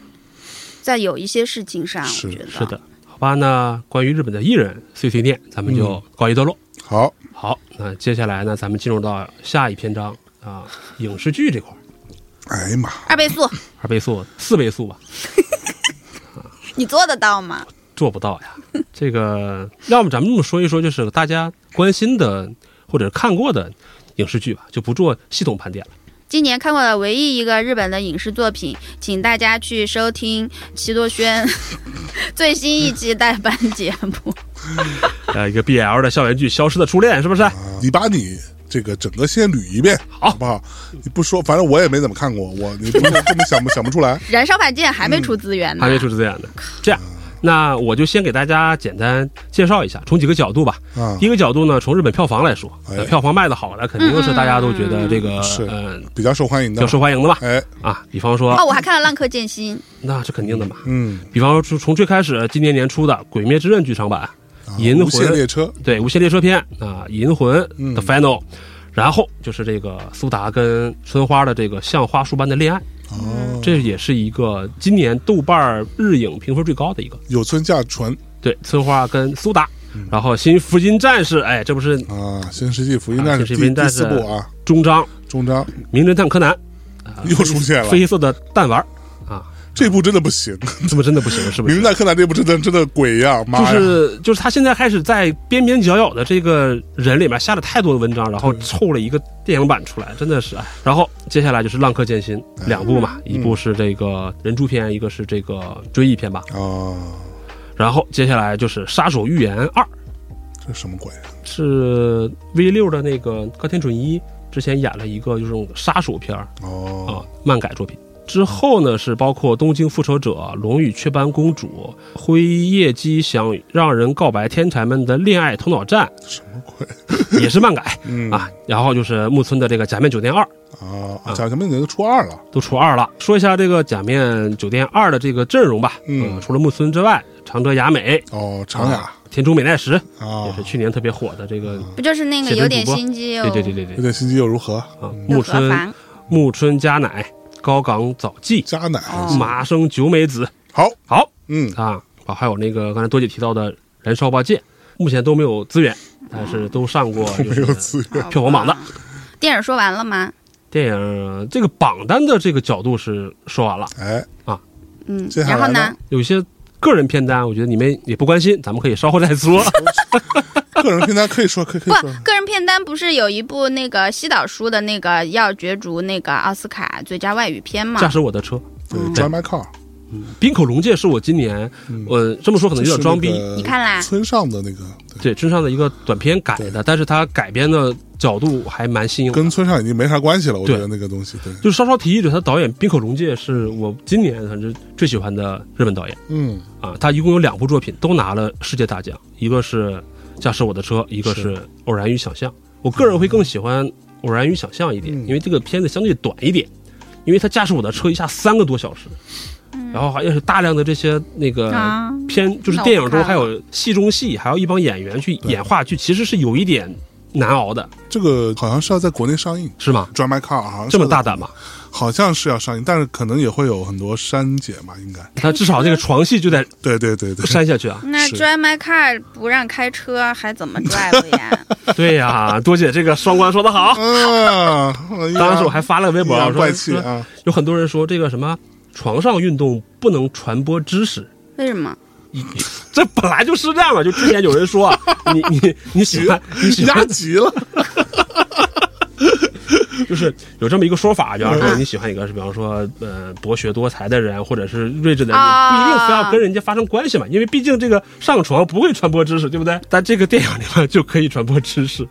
在有一些事情上，是我觉得是的，好吧。那关于日本的艺人碎碎念，咱们就告一段落。好，好，那接下来呢，咱们进入到下一篇章啊，影视剧这块儿，哎呀妈，二倍速，二倍速、四倍速吧，你做得到吗？做不到呀。这个，要么咱们这么说一说，就是大家关心的或者看过的影视剧吧，就不做系统盘点了。今年看过的唯一一个日本的影视作品，请大家去收听齐多轩 最新一期代班节目。呃，一个 BL 的校园剧《消失的初恋》，是不是？啊你把你这个整个先捋一遍，好好不好？你不说，反正我也没怎么看过，我你不根本想不想不出来。燃烧版剑还没出资源呢，还没出资源呢。这样，那我就先给大家简单介绍一下，从几个角度吧。啊。第一个角度呢，从日本票房来说，票房卖的好的，肯定是大家都觉得这个是。呃比较受欢迎的比较，受欢迎的吧。哎，啊，比方说哦，，我还看了《浪客剑心》，那是肯定的嘛。嗯，比方说，从从最开始今年年初的《鬼灭之刃》剧场版，银魂啊无限列车，对《无限列车篇》啊，《银魂》嗯。的 Final，、然后就是这个苏达跟春花的这个像花束般的恋爱，哦，这也是一个今年豆瓣日影评分最高的一个。有村架纯。对，村花跟苏达，嗯。然后新福音战士，哎，这不是啊，《新世纪福音啊战士》第第四部啊，终章。终章。名侦探柯南，啊又出现了，黑色的弹丸啊，这部真的不行，这部真的不行，是不是？名侦探柯南这部真的真的鬼一样，妈就！是就是他现在开始在边边角角的这个人里面下了太多的文章，然后凑了一个电影版出来，真的是哎。然后接下来就是《浪客剑心》两部嘛，一部是这个人诛篇，一个是这个追忆篇吧。啊，然后接下来就是《杀手预言二》，这什么鬼？是 V 六的那个高田准一之前演了一个就是这种杀手片儿哦，啊漫改作品。之后呢是包括《东京复仇者》《龙与雀斑公主》《辉夜姬想让人告白天才们的恋爱头脑战什么鬼？》，也是漫改嗯啊。然后就是木村的这个《假面酒店二》啊，假面已经初二了，都出二了。说一下这个《假面酒店二》的这个阵容吧。嗯呃除了木村之外，长泽雅美、哦，长雅啊田中美奈实啊也，是去年特别火的这个，不就是那个有点心机哦？对对对对对有点心机又如何？啊，又木村？木村佳乃、高岗早纪、加奶哦麻生久美子，好，好。嗯，啊，啊还有那个刚才多姐提到的《燃烧吧剑》，目前都没有资源，但是都上过就没有是资源，票房榜的。电影说完了吗？电影。这个榜单的这个角度是说完了，哎，啊。嗯，然后呢？呢？有些个人片单，我觉得你们也不关心，咱们可以稍后再说。个人片单可以说，可以可不以说，，个人片单不是有一部那个西岛叔的那个要角逐那个奥斯卡最佳外语片吗？驾？驶我的车，对，Drive My Car，滨口龙介是我今年，我，这么说可能有点装逼，你看啦。村上的那个，对。对，村上的一个短片改的，但是他改编的角度还蛮新颖。跟村上已经没啥关系了，我觉得那个东西，对，就稍稍提一嘴，他导演冰口龙介是我今年反正最喜欢的日本导演。嗯，啊。他一共有两部作品都拿了世界大奖，一个是《驾驶我的车》，一个是《偶然与想象》。我个人会更喜欢《偶然与想象》一点，嗯。因为这个片子相对短一点，因为他驾驶我的车一下三个多小时，然后还是大量的这些那个啊片，就是电影中还有戏中戏，还有一帮演员去演话剧，其实是有一点难熬的，这个好像是要在国内上映。是吗？，Drive My Car 好像这么大胆吗？好像是要上映，但是可能也会有很多删减吧，应该。他至少这个床戏就得对对对对，删下去啊。那 drive my car 不让开车，还怎么 drive 呀？对呀，多姐这个双关说的好。啊，当时我还发了个微博，我说说啊，有很多人说这个什么床上运动不能传播知识，为什么？这本来就是这样嘛。就之前有人说啊，你你你喜欢你喜压欢，急了，就是有这么一个说法，比方说嗯你喜欢一个是比方说呃博学多才的人，或者是睿智的人，啊不一定非要跟人家发生关系嘛，因为毕竟这个上床不会传播知识，对不对？但这个电影里面就可以传播知识。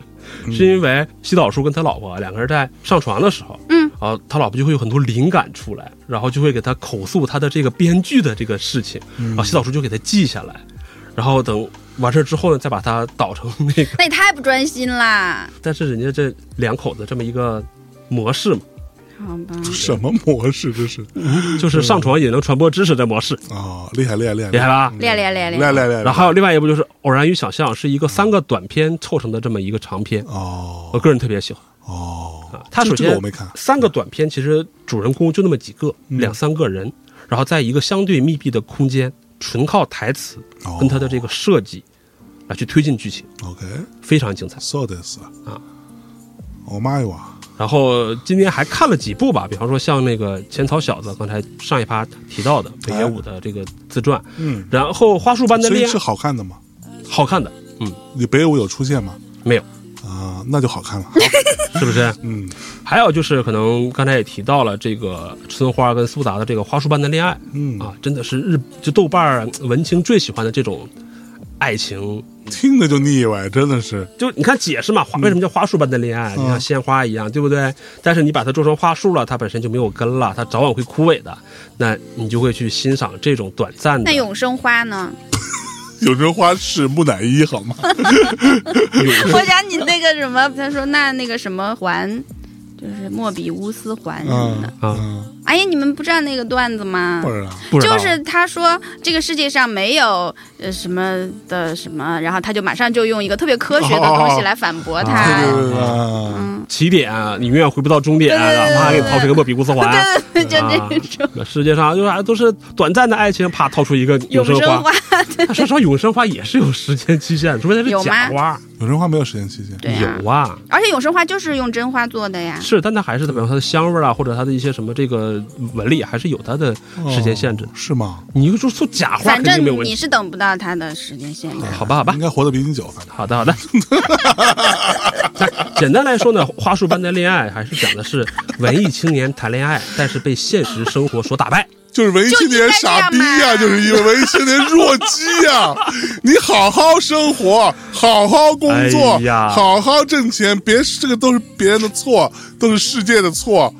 是因为西岛叔跟他老婆两个人在上床的时候，嗯，啊，他老婆就会有很多灵感出来，然后就会给他口述他的这个编剧的这个事情，然后西岛叔就给他记下来，然后等完事儿之后呢，再把它导成那个。那也太不专心啦！但是人家这两口子这么一个模式嘛，好吧，什么模式？这是？就是上床也能传播知识的模式，哦，厉害厉害厉害。厉害吧？练练练练，厉害厉害厉害！然后还有另外一部就是《偶然与想象》，是一个三个短片凑成的这么一个长片，哦。我个人特别喜欢。哦。啊。它首先我没看。三个短片其实主人公就那么几个，嗯。两三个人，然后在一个相对密闭的空间，纯靠台词哦。跟他的这个设计来去推进剧情，OK，非常精彩。so this 啊，哦妈呀哇，然后今年还看了几部吧，比方说像那个《浅草小子》，刚才上一趴提到的北野武的这个自传，嗯，然后《花束般的恋爱是》好看的吗？好看的，嗯，你北野武有出现吗？没有，啊，那就好看了。是不是？嗯，还有就是可能刚才也提到了这个春花跟苏达的这个《花束般的恋爱》，嗯啊，真的是日就豆瓣儿文青最喜欢的这种爱情。听着就腻歪，真的是。就你看解释嘛，花为什么叫花束般的恋爱？嗯你像鲜花一样，对不对？但是你把它做成花束了，它本身就没有根了，它早晚会枯萎的。那你就会去欣赏这种短暂的那永生花呢？永生花是木乃伊好吗？我想你那个什么，他说那那个什么环，就是莫比乌斯环什么嗯的。啊嗯，哎呀，你们不知道那个段子吗？不知道。不知道就是他说这个世界上没有呃什么的什么，然后他就马上就用一个特别科学的东西来反驳他。对对对对啊，嗯，起点，你永远回不到终点，然后啪给你掏出一个莫比乌斯环。就这种世界上就是都是短暂的爱情，啪掏出一个永生花。他说实话，永生花也是有时间期限，除非它是有假花。有人花没有时间期限。有啊，而且永生花就是用真花做的呀。是，但它还是比方说它的香味儿啊，或者它的一些什么这个纹理，还是有它的时间限制。哦是吗？你就说假花反正定没有问题。你是等不到它的时间限制。好吧，好吧应，该活得比你久，反正。好的，好的。那简单来说呢，花束般的恋爱还是讲的是文艺青年谈恋爱，但是被现实生活所打败。就是文艺青年傻逼呀、就是因为文艺青年弱鸡呀、你好好生活，好好工作，哎好好挣钱，别这个都是别人的错，都是世界的错，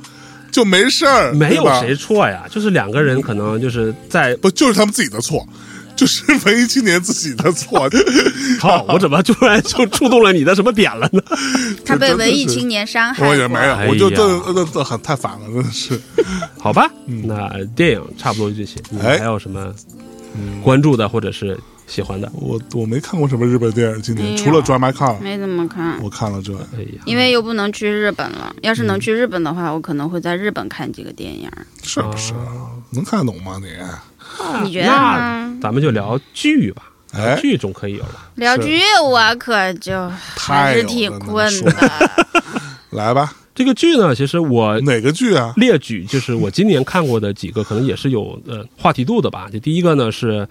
就没事儿，没有谁错呀，就是两个人可能就是在不就是他们自己的错，就是文艺青年自己的错。好，我怎么突然就触动了你的什么点了呢？他被文艺青年伤害过。我也没有，哎我就这这这很太反了，真的是。好吧，那电影差不多就这些，你还有什么关注的或者是喜欢的？我我没看过什么日本电影，今年除了《Drive My Car》，没怎么看，我看了这。哎呀，因为又不能去日本了。要是能嗯去日本的话，我可能会在日本看几个电影。是不是？哦能看懂吗你？你觉得呢？咱们就聊剧吧，哎剧总可以有了。聊剧我可就还是挺困的。来吧，这个剧呢，其实我哪个剧啊？列举就是我今年看过的几个，可能也是有呃话题度的吧。就第一个呢是，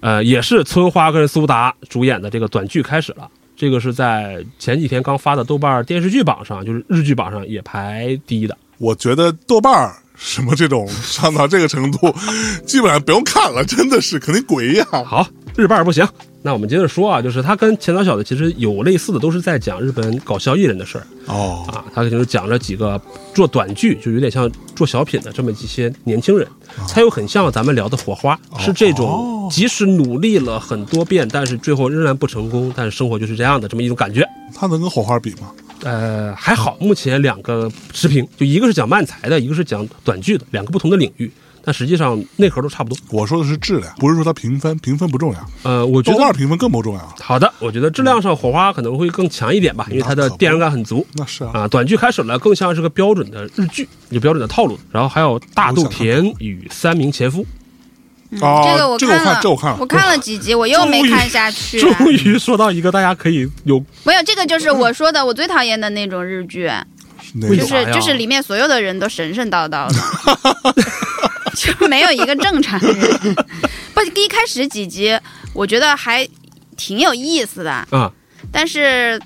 呃，也是村花跟苏达主演的这个短剧开始了。这个是在前几天刚发的豆瓣电视剧榜上，就是日剧榜上也排第一的。我觉得豆瓣儿什么这种上到这个程度，基本上不用看了，真的是肯定鬼一样。好，日瓣儿不行。那我们接着说啊，就是他跟前草小的其实有类似的，都是在讲日本搞笑艺人的事儿哦，啊。他就是讲了几个做短剧，就有点像做小品的这么一些年轻人，他又很像咱们聊的火花，是这种即使努力了很多遍，但是最后仍然不成功，但是生活就是这样的这么一种感觉。他能跟火花比吗？呃，还好，目前两个持平，就一个是讲漫才的，一个是讲短剧的，两个不同的领域。但实际上内核都差不多。我说的是质量，不是说它评分，评分不重要，呃，我觉得豆瓣评分更不重要。好的，我觉得质量上火花可能会更强一点吧，因为它的电影感很足。那是啊，啊，短剧开始了，更像是个标准的日剧，有标准的套路。然后还有大豆田与三名前夫，哦，这个我看了，这我看了，我看了几集，我又没看下去、啊。终于说到一个大家可以有没有，这个就是我说的我最讨厌的那种日剧，就是就是里面所有的人都神神叨叨的，就没有一个正常人。不，一开始几集我觉得还挺有意思的，啊，但是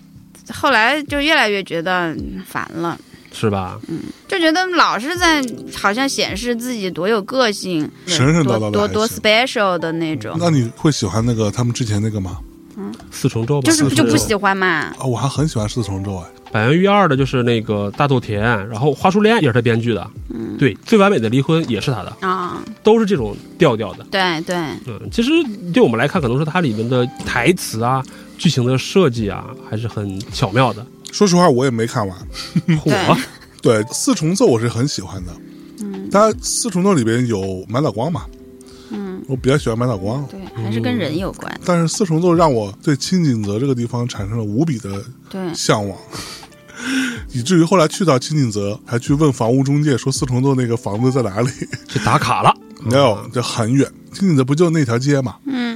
后来就越来越觉得烦了。是吧？嗯就觉得老是在好像显示自己多有个性，神神叨叨的多多 special 的那种，那你会喜欢那个他们之前那个吗？嗯四重奏吧，就是是就不喜欢嘛。啊，我还很喜欢四重奏哎，百元御二的就是那个大豆田，然后花束恋也是他编剧的，嗯，对，最完美的离婚也是他的，啊、都是这种调调的。对对，嗯，其实对我们来看，可能是它里面的台词啊、剧情的设计啊，还是很巧妙的。说实话我也没看完。我，对四重奏我是很喜欢的，嗯，它四重奏里边有满岛光嘛，嗯，我比较喜欢满岛光，对，还是跟人有关。但是四重奏让我对青景泽这个地方产生了无比的对，向往，以至于后来去到青景泽，还去问房屋中介说四重奏那个房子在哪里？去打卡了。没有，就很远。青景泽不就那条街嘛？嗯，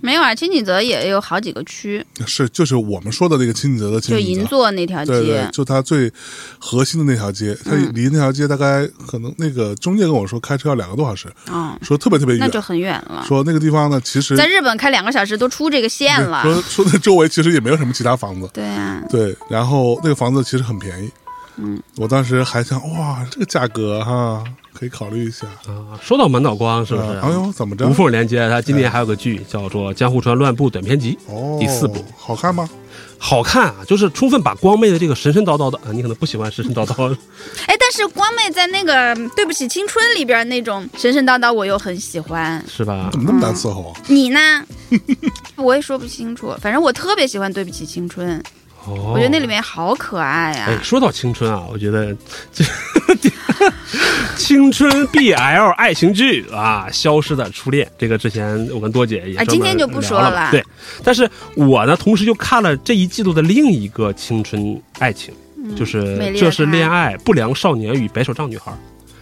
没有啊，清景泽也有好几个区，是，就是我们说的那个清景泽的清就景泽。银座那条对对街，，就它最核心的那条街，它嗯离那条街大概可能那个中介跟我说开车要两个多小时，嗯，说特别特别远，那就很远了。说那个地方呢其实在日本开两个小时都出这个线了。说说那周围其实也没有什么其他房子，对啊，对，然后那个房子其实很便宜，嗯，我当时还想哇，这个价格哈，可以考虑一下，啊，说到满岛光，是不是？啊哎呦，怎么着无？缝连接，他今年还有个剧叫做《江户川乱步短篇集》，哦，第四部好看吗？好看啊，就是充分把光妹的这个神神叨叨的啊，你可能不喜欢神神叨叨的，哎，但是光妹在那个《对不起青春》里边那种神神叨叨，我又很喜欢。是吧怎？么那么难伺候啊？你呢？我也说不清楚，反正我特别喜欢《对不起青春》，哦，我觉得那里面好可爱啊呀、哎，说到青春啊，我觉得这 青春 BL 爱情剧啊，《消失的初恋》这个之前我跟多姐也今天就不说了。对，但是我呢，同时又看了这一季度的另一个青春爱情，就是这是恋爱不良少年与白手杖女孩。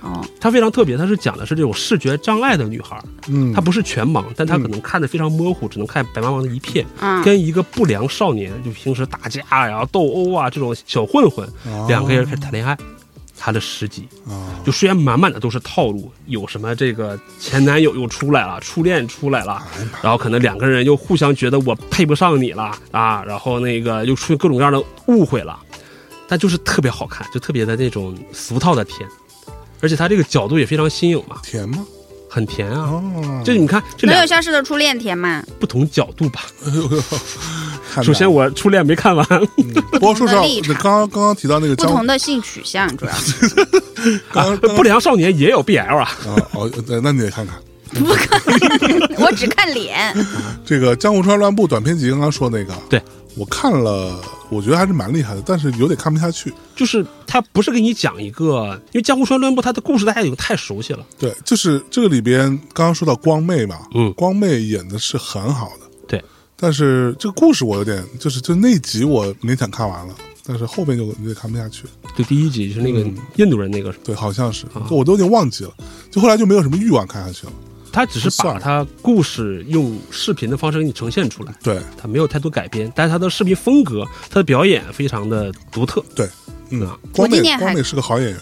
哦，它非常特别，它是讲的是这种视觉障碍的女孩，嗯，她不是全盲，但她可能看的非常模糊，只能看白茫茫的一片。嗯，跟一个不良少年，就平时打架呀、斗殴啊这种小混混，哦。两个人开始谈恋爱。他的十集啊，就虽然满满的都是套路，有什么这个前男友又出来了，初恋出来了，然后可能两个人又互相觉得我配不上你了啊，然后那个又出现各种各样的误会了，但就是特别好看，就特别的那种俗套的甜，而且他这个角度也非常新颖嘛，甜吗？很甜啊。哦，就你看这能有两消失的初恋甜吗？不同角度吧。看 首先我初恋没看完，不过说实话，不同的立场你刚刚刚刚提到那个不同的性取向，主要是 刚不良少年也有 BL 啊。啊哦，对，那你得看看。不看我只看脸。这个《江户川乱步》短篇集，刚刚说那个，对我看了，我觉得还是蛮厉害的，但是有点看不下去。就是他不是给你讲一个，因为江湖川乱步他的故事大家已经太熟悉了，对，就是这个里边刚刚说到光妹嘛，嗯光妹演的是很好的，对，但是这个故事我有点，就是就那集我勉强看完了，但是后边就有点看不下去。就第一集是那个嗯印度人那个，对，好像是，啊我都有点忘记了，就后来就没有什么欲望看下去了。他只是把他故事用视频的方式给你呈现出来，对他没有太多改编，但是他的视频风格，他的表演非常的独特。对，嗯啊，光妹今年还光美是个好演员，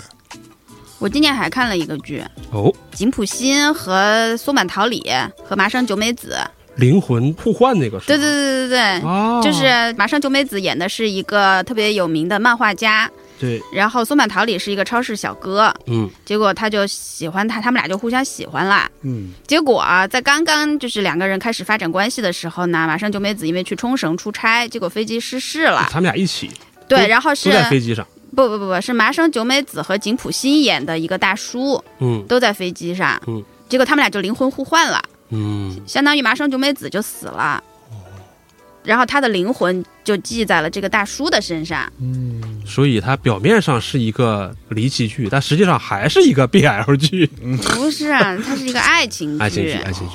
我今年还看了一个剧，哦，井浦新和松坂桃李和麻生久美子。灵魂互换那个是？对对对对对对。哦，就是麻生久美子演的是一个特别有名的漫画家，对，然后松坂桃李是一个超市小哥，嗯，结果他就喜欢他，他们俩就互相喜欢了。嗯。结果啊，在刚刚就是两个人开始发展关系的时候呢，麻生久美子因为去冲绳出差，结果飞机失事了。他们俩一起？对，然后是都在飞机上，不不不不是麻生久美子和井浦新演的一个大叔嗯。都在飞机上，嗯，结结果他们俩就灵魂互换了，嗯，相当于麻生久美子就死了。然后他的灵魂就记在了这个大叔的身上。嗯，所以它表面上是一个离奇剧，但实际上还是一个 BL 剧，不是啊，它是一个爱情爱情剧，剧爱情剧。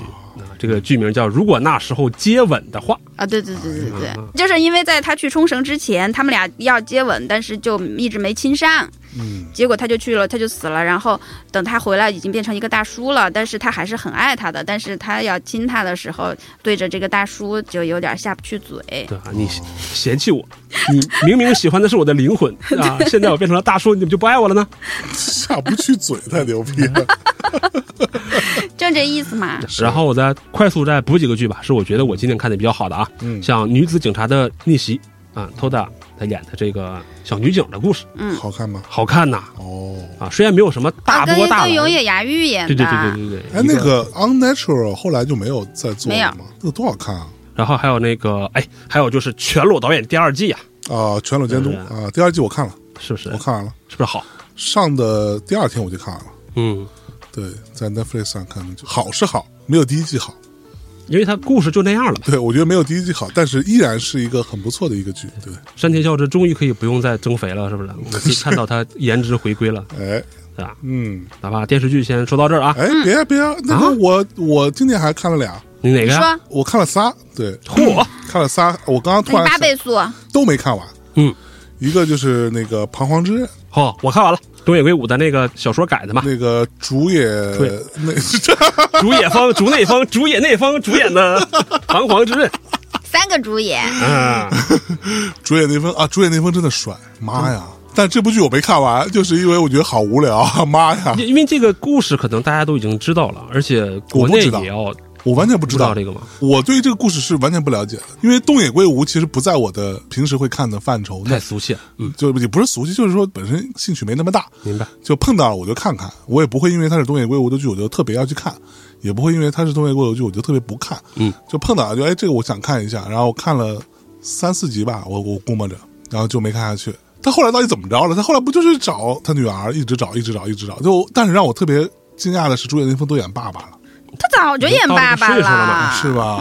啊，这个剧名叫《如果那时候接吻的话》。啊，对对对对对嗯，就是因为在他去冲绳之前，他们俩要接吻，但是就一直没亲上，嗯，结果他就去了，他就死了。然后等他回来，已经变成一个大叔了，但是他还是很爱他的。但是他要亲他的时候，对着这个大叔就有点下不去嘴。对啊，你嫌弃我，你明明喜欢的是我的灵魂啊，现在我变成了大叔，你怎么就不爱我了呢？下不去嘴，太牛逼了。就这意思嘛。然后我再快速再补几个剧吧，是我觉得我今天看的比较好的啊，嗯。像《女子警察的逆袭》啊，Toda 她演的这个小女警的故事，嗯。好看吗？好看呐。哦，啊，虽然没有什么大波大澜，跟永野芽郁演的，对对对对对对，哎，那个 Unnatural 后来就没有再做没有。了吗？那个多好看啊！然后还有那个哎，还有就是全裸导演第二季啊，啊，全裸监督是啊，第二季我看了，是不是？我看完了，是不是好？上的第二天我就看完了。嗯，对，在 Netflix 上看的，就好是好，没有第一季好。因为它故事就那样了。对，我觉得没有第一季好，但是依然是一个很不错的一个剧。对，山田孝之终于可以不用再增肥了，是不是？我可以看到他颜值回归了，哎，对吧？嗯，哪怕电视剧先说到这儿啊，哎，别啊别啊，那个我我今年还看了俩，你哪个呀？我看了仨，对，嚯，看了仨，我刚刚突然八倍速，都没看完。嗯，一个就是那个《彷徨之刃》，哦，我看完了，东野圭吾的那个小说改的嘛，那个主演对。那 竹野风、竹内风、竹野内风主演的《彷徨之刃》三个主演，嗯，主演内丰啊，主演内丰真的帅，妈呀！但这部剧我没看完，就是因为我觉得好无聊，妈呀！因因为这个故事可能大家都已经知道了，而且国内也要我完全不知道这个吗？我对这个故事是完全不了解的，因为东野圭吾其实不在我的平时会看的范畴内，太俗气了，嗯，就也不是俗气，就是说本身兴趣没那么大，明白。就碰到了我就看看，我也不会因为他是东野圭吾的剧我就特别要去看，也不会因为他是东野圭吾的剧我就特别不看，嗯，就碰到了就哎这个我想看一下，然后看了三四集吧，我我估摸着，然后就没看下去。他后来到底怎么着了？他后来不就是找他女儿，一直找，一直找，一直找。就但是让我特别惊讶的是，主演那峰都演爸爸了，他早就演爸爸了。是吧？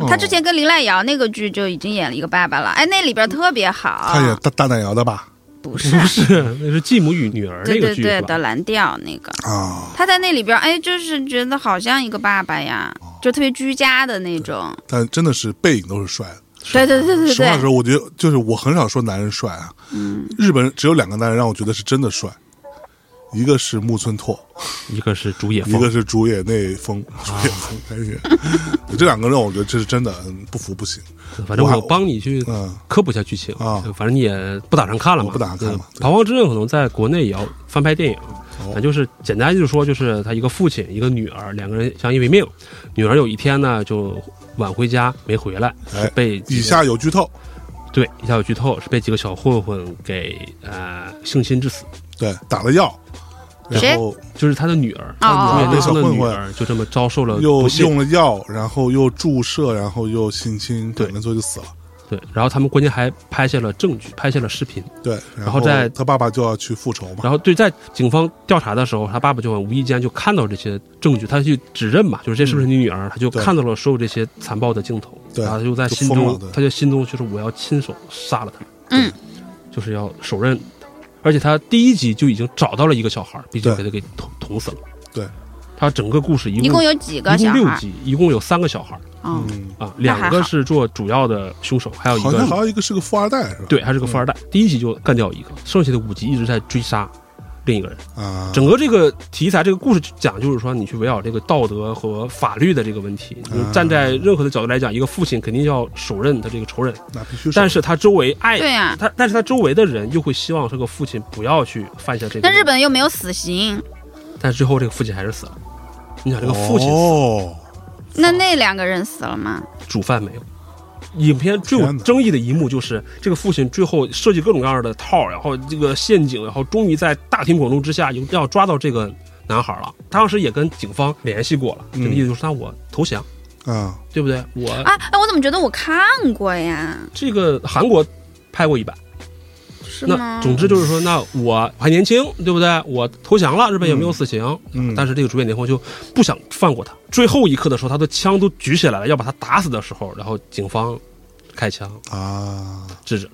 嗯，他之前跟林濑瑶那个剧就已经演了一个爸爸了，哎，那里边特别好。他演大大奶瑶的吧？不是。不是，那是继母与女儿对对对那个剧对对对的蓝调那个，啊，他在那里边，哎，就是觉得好像一个爸爸呀，就特别居家的那种。但真的是背影都是帅。的。对对对对对，实话说，我觉得就是我很少说男人帅啊。嗯，日本只有两个男人让我觉得是真的帅，一个是木村拓，一个是竹野风一个，是竹野内丰。竹野丰，哎呀，这两个让我觉得这是真的嗯不服不行。反正我帮你去嗯。科普一下剧情啊。反正你也不打算看了嘛，不打算看嘛对对彷徨之刃可能在国内也要翻拍电影，哦。那就是简单就是说，就是他一个父亲一个女儿两个人相依为命，女儿有一天呢就晚回家没回来，被以下有剧透，对以下有剧透，是被几个小混混给呃性侵致死，对，打了药，然后就是他的女儿，哦主演内小混混丰的女儿就这么遭受了又用了药，然后又注射，然后又性侵，对。可能最后就死了。对，然后他们关键还拍下了证据，拍下了视频，对，然后在他爸爸就要去复仇嘛。然后对，在警方调查的时候，他爸爸就很无意间就看到这些证据，他去指认嘛，就是这是不是你女儿？他就看到了所有这些残暴的镜头，对。然后他就在心中他就心中就是我要亲手杀了他，嗯，就是要手刃他，而且他第一集就已经找到了一个小孩儿，并且给他给捅捅死了。对，他整个故事一共一共有几个一小孩？共六集，一共有三个小孩儿嗯，嗯，啊，两个是做主要的凶手，还有一好像好个像一个是个富二代是吧？对，还是个富二代。第一集就干掉一个，剩下的五集一直在追杀另一个人。啊，整个这个题材，这个故事讲就是说，你去围绕这个道德和法律的这个问题。你站在任何的角度来讲，一个父亲肯定要手刃他这个仇人，那必须。但是他周围爱对呀。他，但是他周围的人又会希望这个父亲不要去犯下这个。那日，本又没有死刑，但是最后这个父亲还是死了。你想，这个父亲死了哦，那那两个人死了吗？主犯没有。影片最有争议的一幕就是这个父亲最后设计各种各样的套，然后这个陷阱，然后终于在大庭广众之下要抓到这个男孩了。他当时也跟警方联系过了，嗯这个意思就是他我投降，啊，对不对？我啊，哎，我怎么觉得我看过呀？这个韩国拍过一版，那是吗？总之就是说，那我还年轻，对不对？我投降了，日本也没有死刑，嗯，但是这个主演林峰就不想放过他。最后一刻的时候，他的枪都举起来了，要把他打死的时候，然后警方开枪啊，制止。了。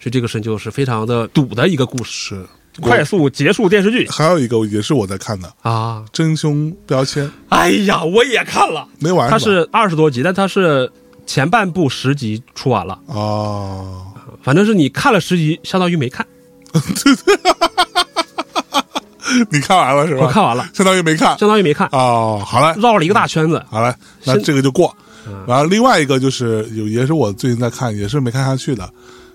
所以这个神就是非常的堵的一个故事，是。快速结束电视剧。还有一个也是我在看的。啊，《真凶标签》，哎呀，我也看了，没完，它是二十多集，但它是前半部十集出完了。哦，反正是你看了十集，相当于没看。你看完了是吧？我看完了，相当于没看，相当于没看。哦，好嘞，绕了一个大圈子。好嘞，那这个就过。然后另外一个就是有，也是我最近在看，也是没看下去的，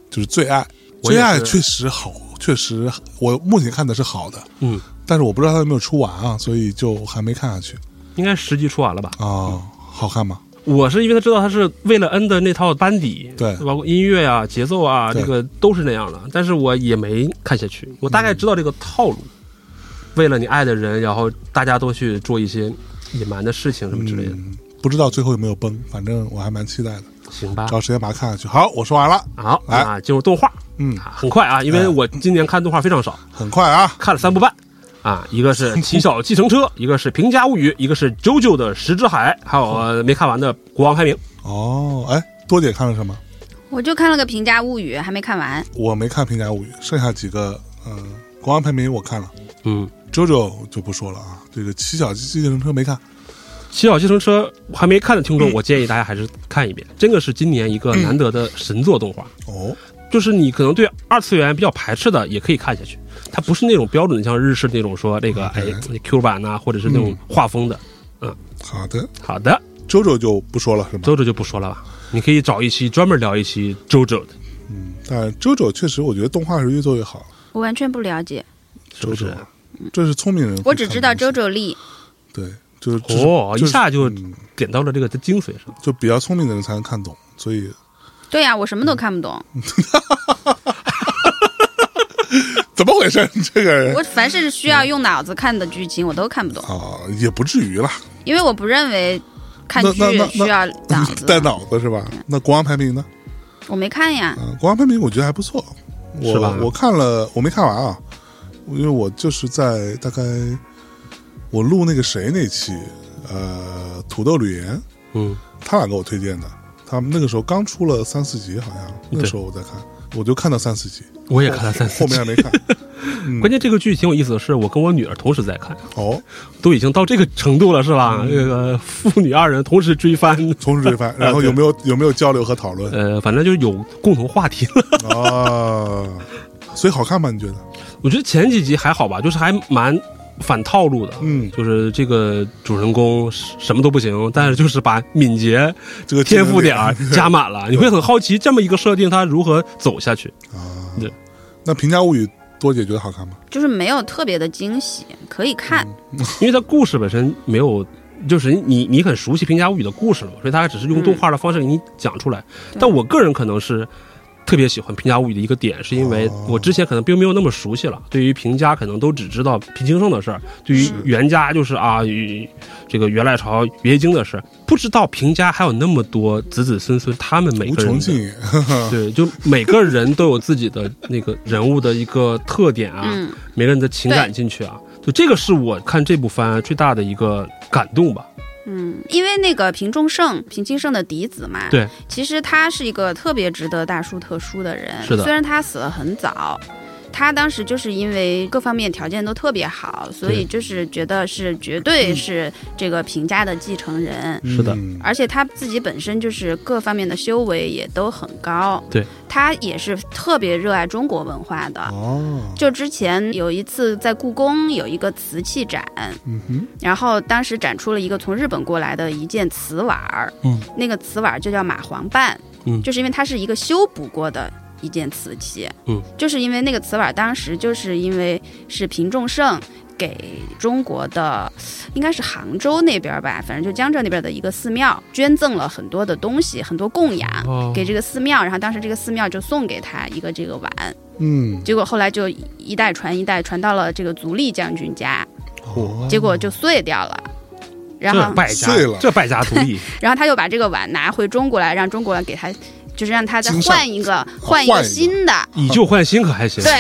就是《最爱》。《最爱》确实好，确实我目前看的是好的，嗯，但是我不知道它有没有出完啊，所以就还没看下去。应该十集出完了吧？哦，好看吗？我是因为他知道他是为了恩的那套班底，对，包括音乐啊、节奏啊，这个都是那样的，但是我也没看下去。我大概知道这个套路，嗯、为了你爱的人，然后大家都去做一些隐瞒的事情什么之类的。嗯、不知道最后有没有崩，反正我还蛮期待的。行吧，找时间把它看下去。好，我说完了。好，来啊，进入动画。嗯，很快啊，因为我今年看动画非常少，很快啊，看了三部半。啊，一个是 《七小计程车》，一个是《平家物语》，一个是《JoJo 的石之海》，还有没看完的《国王排名》。哦，哎，多姐看了什么？我就看了个《平家物语》，还没看完。我没看《平家物语》，剩下几个，嗯，《国王排名》我看了，嗯，JoJo 就不说了啊。这个《七小计程车》没看，《七小计程车》还没看的听众，我建议大家还是看一遍，真的是今年一个难得的神作动画。哦。就是你可能对二次元比较排斥的，也可以看下去。它不是那种标准的像日式那种说那个哎 Q 版呐、啊，或者是那种画风的。嗯，好的，好的。周周就不说了是吗？周周就不说了吧。你可以找一期专门聊一期周周的。嗯，但周周确实我觉得动画是越做越好。我完全不了解。周周，这是聪明人。我只知道周周丽。对，就是哦，一下就嗯点到了这个的精髓上。就比较聪明的人才能看懂，所以。对呀、啊，我什么都看不懂。怎么回事？这个人，我凡是需要用脑子看的剧情，我都看不懂。啊，也不至于啦。因为我不认为看剧需要脑子。带脑子是吧？那国王排名呢？我没看呀。啊，国王排名我觉得还不错。是吧？我看了，我没看完啊，因为我就是在大概我录那个谁那期，呃，土豆吕岩，嗯，他俩给我推荐的。他们那个时候刚出了三四集，好像那时候我在看，我就看到三四集，我也看了三四集，后面还没看。嗯、关键这个剧挺有意思的是，我跟我女儿同时在看，哦，都已经到这个程度了，是吧？嗯、这个父女二人同时追番，同时追番，然后有没有有没有交流和讨论？呃，反正就有共同话题了。啊，所以好看吗？你觉得？我觉得前几集还好吧，就是还蛮。反套路的，嗯，就是这个主人公什么都不行，但是就是把敏捷这个天赋点加满了，你会很好奇这么一个设定他如何走下去啊？对，那《平家物语》多姐觉得好看吗？就是没有特别的惊喜，可以看，嗯、因为它故事本身没有，就是你你很熟悉《平家物语》的故事了嘛，所以它只是用动画的方式给你讲出来。嗯、但我个人可能是。特别喜欢《平家物语》的一个点，是因为我之前可能并没有那么熟悉了。对于平家，可能都只知道平清盛的事儿；对于袁家，就是啊，与这个元赖朝月夜京的事儿，不知道平家还有那么多子子孙孙，他们每个人 对，就每个人都有自己的那个人物的一个特点啊，嗯、每个人的情感进去啊，就这个是我看这部番最大的一个感动吧。嗯，因为那个平仲盛，平清盛的嫡子嘛，对，其实他是一个特别值得大书特书的人。是的，虽然他死得很早，他当时就是因为各方面条件都特别好，所以就是觉得是绝对是这个评价的继承人。是的，而且他自己本身就是各方面的修为也都很高。对，他也是特别热爱中国文化的。哦，就之前有一次在故宫有一个瓷器展，嗯哼，然后当时展出了一个从日本过来的一件瓷碗儿，嗯，那个瓷碗就叫马黄瓣，嗯，就是因为它是一个修补过的。一件瓷器，嗯，就是因为那个瓷碗当时就是因为是平仲盛给中国的，应该是杭州那边吧，反正就江浙那边的一个寺庙捐赠了很多的东西，很多供养、哦、给这个寺庙，然后当时这个寺庙就送给他一个这个碗，嗯，结果后来就一代传一代，传到了这个足利将军家，哦，结果就碎掉了。然后败家碎了，这败家徒弟。然后他又把这个碗拿回中国来，让中国人给他。就是让他再换一个，换一个新的，以旧换新可还行？对，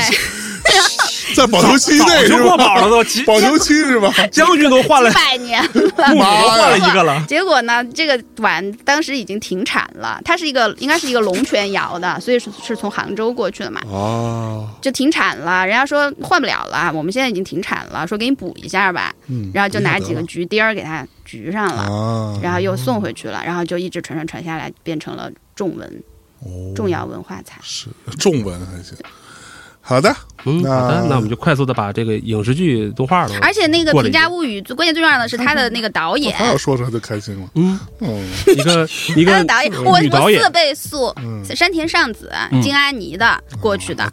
在保修期内就过吧？保了都，保修期是吧？将军都换了，百年了。木换了一个了。结果呢，这个碗当时已经停产了，它是一个应该是一个龙泉窑的，所以是是从杭州过去的嘛，哦，就停产了。人家说换不了了，我们现在已经停产了，说给你补一下吧，嗯，然后就拿几个不橘钉儿给它橘上了，啊，然后又送回去了，然后就一直传传传下来，变成了重文哦重要文化财。是重文还行。好的，嗯，好的，那我们就快速的把这个影视剧动画了，而且那个《平家物语》最关键最重要的是他的那个导演，他要说出来就开心了。嗯，嗯，一个 一个他的导演，我我四倍速嗯，山田尚子、金安妮的过去的，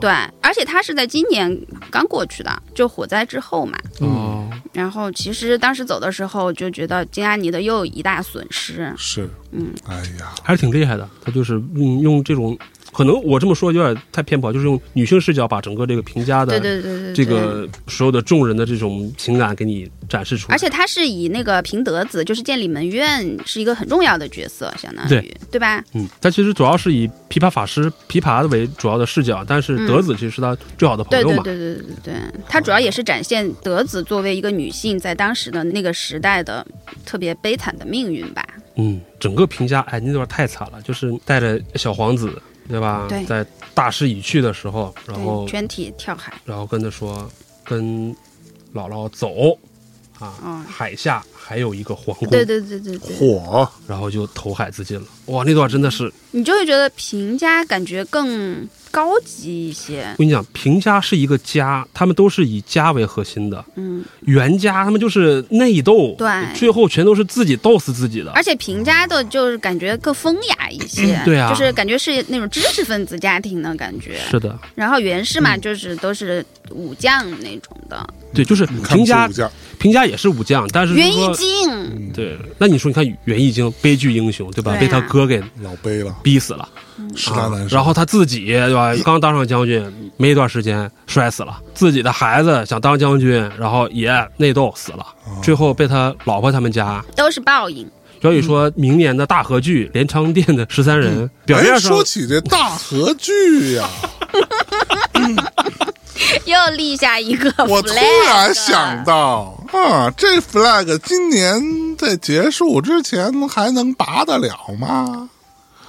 对，而且他是在今年刚过去的，就火灾之后嘛。哦，然后其实当时走的时候就觉得金安妮的又有一大损失，是，嗯，哎呀，还是挺厉害的。他就是用用这种，可能我这么说有点太偏颇，就是用女性视角把整个这个平家对的对对对，这。个所有的众人的这种情感给你展示出来。而且他是以那个平德子，就是建立门院，是一个很重要的角色，相当于对对吧？嗯，他其实主要是以琵琶法师琵琶为主要的视角，但是嗯德子其实是他最好的朋友嘛。对对对对对对对，他主要也是展现德子作为一个女性在当时的那个时代的特别悲惨的命运吧。嗯，整个平家哎那段太惨了，就是带着小皇子，对吧？对在大势已去的时候，然后对，全体跳海。然后跟他说，跟姥姥走啊，嗯海下还有一个皇宫，对对对对对，嚯，然后就投海自尽了。哇，那段真的是，你就会觉得平家感觉更高级一些我。跟你讲，平家是一个家，他们都是以家为核心的。嗯，袁家他们就是内斗，对最后全都是自己斗死自己的。而且平家的就是感觉更风雅一些，对啊就是感觉是那种知识分子家庭的感觉。是的，然后袁氏嗯嘛，就是都是武将那种的，对，就是平家平家也是武将，但是袁说义经，嗯，对，那你说你看袁义经悲剧英雄，对吧？对啊被他哥给老悲了，逼死了。啊实在难受。然后他自己对吧？刚当上将军没一段时间摔死了，自己的孩子想当将军，然后也内斗死了，哦最后被他老婆他们家。都是报应。所以说明年的大河剧《镰仓殿的十三人》表面哎，上说起这大河剧呀，又立下一个 flag，我突然想到啊，这 flag 今年在结束之前还能拔得了吗？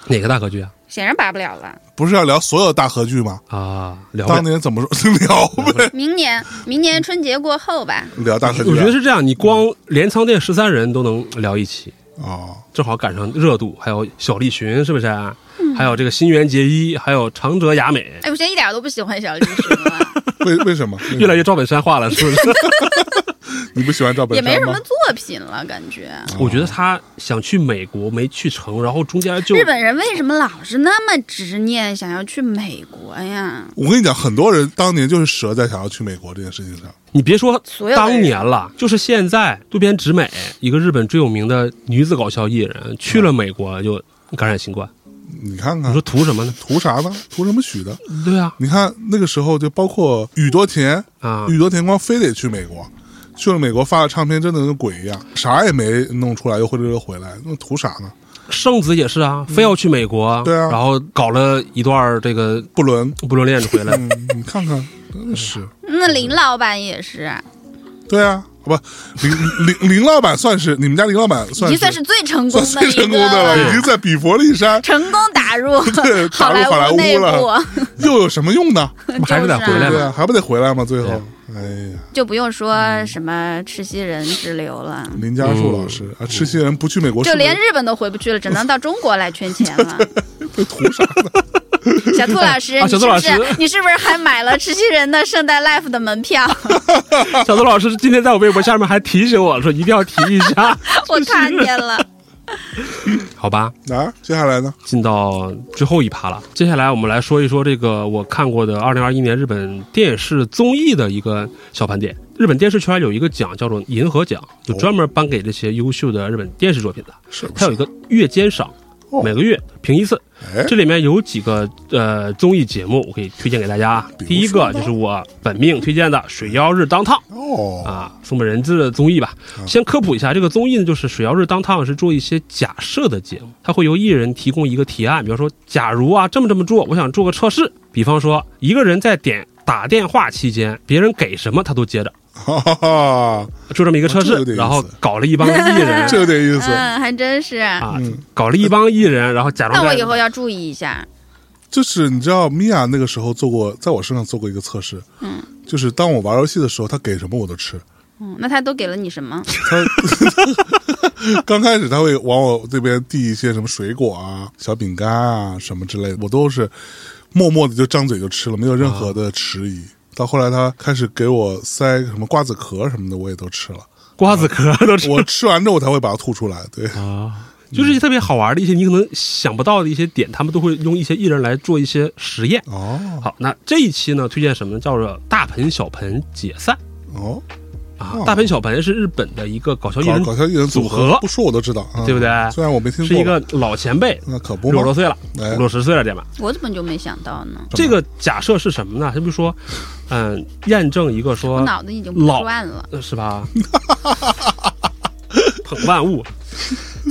哪个大河剧啊？显然拔不了了。不是要聊所有大合剧吗？啊，聊。当年怎么说 聊呗？明年，明年春节过后吧。聊大合剧啊，我觉得是这样，你光镰仓殿十三人都能聊一期，哦，正好赶上热度，还有小栗旬是不是？嗯还有这个新垣结衣，还有长泽雅美，哎，我现在一点都不喜欢小栗旬了，为为什么？越来越赵本山化了，是不是？你不喜欢赵本山吗也没什么？作品了，感觉。我觉得他想去美国没去成，然后中间就日本人为什么老是那么执念，想要去美国呀？我跟你讲，很多人当年就是折在想要去美国这件事情上。你别说所有当年了，就是现在，渡边直美一个日本最有名的女子搞笑艺人，去了美国就感染新冠，你看看你说，图什么呢？图啥呢？图什么许的？对啊，你看那个时候，就包括宇多田，啊，宇多田光非得去美国，去了美国发的唱片，真的跟鬼一样，啥也没弄出来，又回来又回来，那图啥呢？圣子也是啊，非要去美国，对啊。然后搞了一段这个不伦，不伦恋回来，嗯，你看看，真的是，那林老板也是，对啊，不，林林林老板算是你们家林老板已算是经算是最成功的一个成功的了，已经，在比佛利山成功打入 对打入好莱坞内了部，又有什么用呢？还是得回来嘛。对啊，还不得回来吗？最后，哎呀，就不用说什么赤西仁之流了。林家树老师啊，赤西人不去美国，就连日本都回不去了，只能到中国来圈钱了。被图啥呢？小兔老师，啊你是不小兔老师是你是不是还买了赤西仁的圣诞 life 的门票？小兔老师今天在我微博下面还提醒我说一定要提一下，我看见了。好吧？啊，接下来呢？进到最后一趴了。接下来我们来说一说这个我看过的二零二一年日本电视综艺的一个小盘点。日本电视圈有一个奖叫做银河奖，就专门颁给这些优秀的日本电视作品的。是它有一个月间赏，哦每个月评一次。哎这里面有几个呃综艺节目，我可以推荐给大家啊。第一个就是我本命推荐的《水妖日当烫》。哦，啊，松本人志的综艺吧。先科普一下，这个综艺呢，就是水妖日当烫是做一些假设的节目，它会由艺人提供一个提案，比方说，假如啊这么这么做，我想做个测试。比方说，一个人在点打电话期间，别人给什么他都接着，哈哈哈，就这么一个测试然后搞了一帮艺人 这有点意思。嗯，还真是。搞了一帮艺人，然后假装那我以后要注意一下。就是你知道，米娅那个时候做过，在我身上做过一个测试，嗯，就是当我玩游戏的时候，她给什么我都吃。嗯，那他都给了你什么？他 刚开始他会往我这边递一些什么水果啊、小饼干啊什么之类的，我都是默默的就张嘴就吃了，没有任何的迟疑。到后来他开始给我塞什么瓜子壳什么的，我也都吃了。瓜子壳都吃我吃完之后我才会把它吐出来。对，啊。就是一些特别好玩的一些你可能想不到的一些点，他们都会用一些艺人来做一些实验。哦好，那这一期呢，推荐什么呢？叫做大盆小盆解散哦，大盆小盆是日本的一个搞笑艺人搞搞笑艺人组合，不说我都知道，啊对不对虽然我没听过，是一个老前辈，那可不六十多。岁了，哎五六十岁了，这吧？我怎么就没想到呢？这个假设是什么呢？他比如说，嗯，验证一个我说，脑子已经不老转了。呃是吧？捧 万物。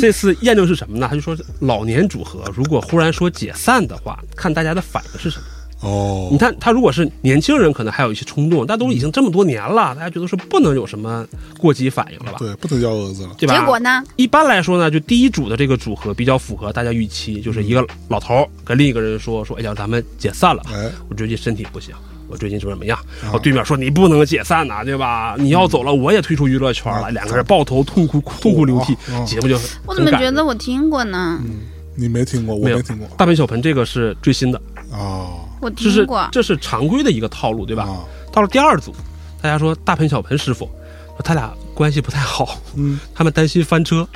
这次验证是什么呢？他就说是老年组合如果忽然说解散的话，看大家的反应是什么。哦你，看，他如果是年轻人，可能还有一些冲动，但都已经这么多年了，大家觉得说不能有什么过激反应了吧？对，不能幺蛾子了。对吧？结果呢？一般来说呢，就第一组的这个组合比较符合大家预期，就是一个老头跟另一个人说说，哎呀，咱们解散了，哎，我最近身体不行，我最近怎么怎么样？然后对面说你不能解散呐、对吧？你要走了，我也退出娱乐圈了，嗯两个人抱头痛哭痛哭流涕嗯，节目就我怎么觉得我听过呢？嗯你没听过，我没有没听过。大盆小盆这个是最新的，哦我这是听过。这是常规的一个套路，对吧？啊，到了第二组，大家说大盆小盆师傅，说他俩关系不太好，嗯，他们担心翻车，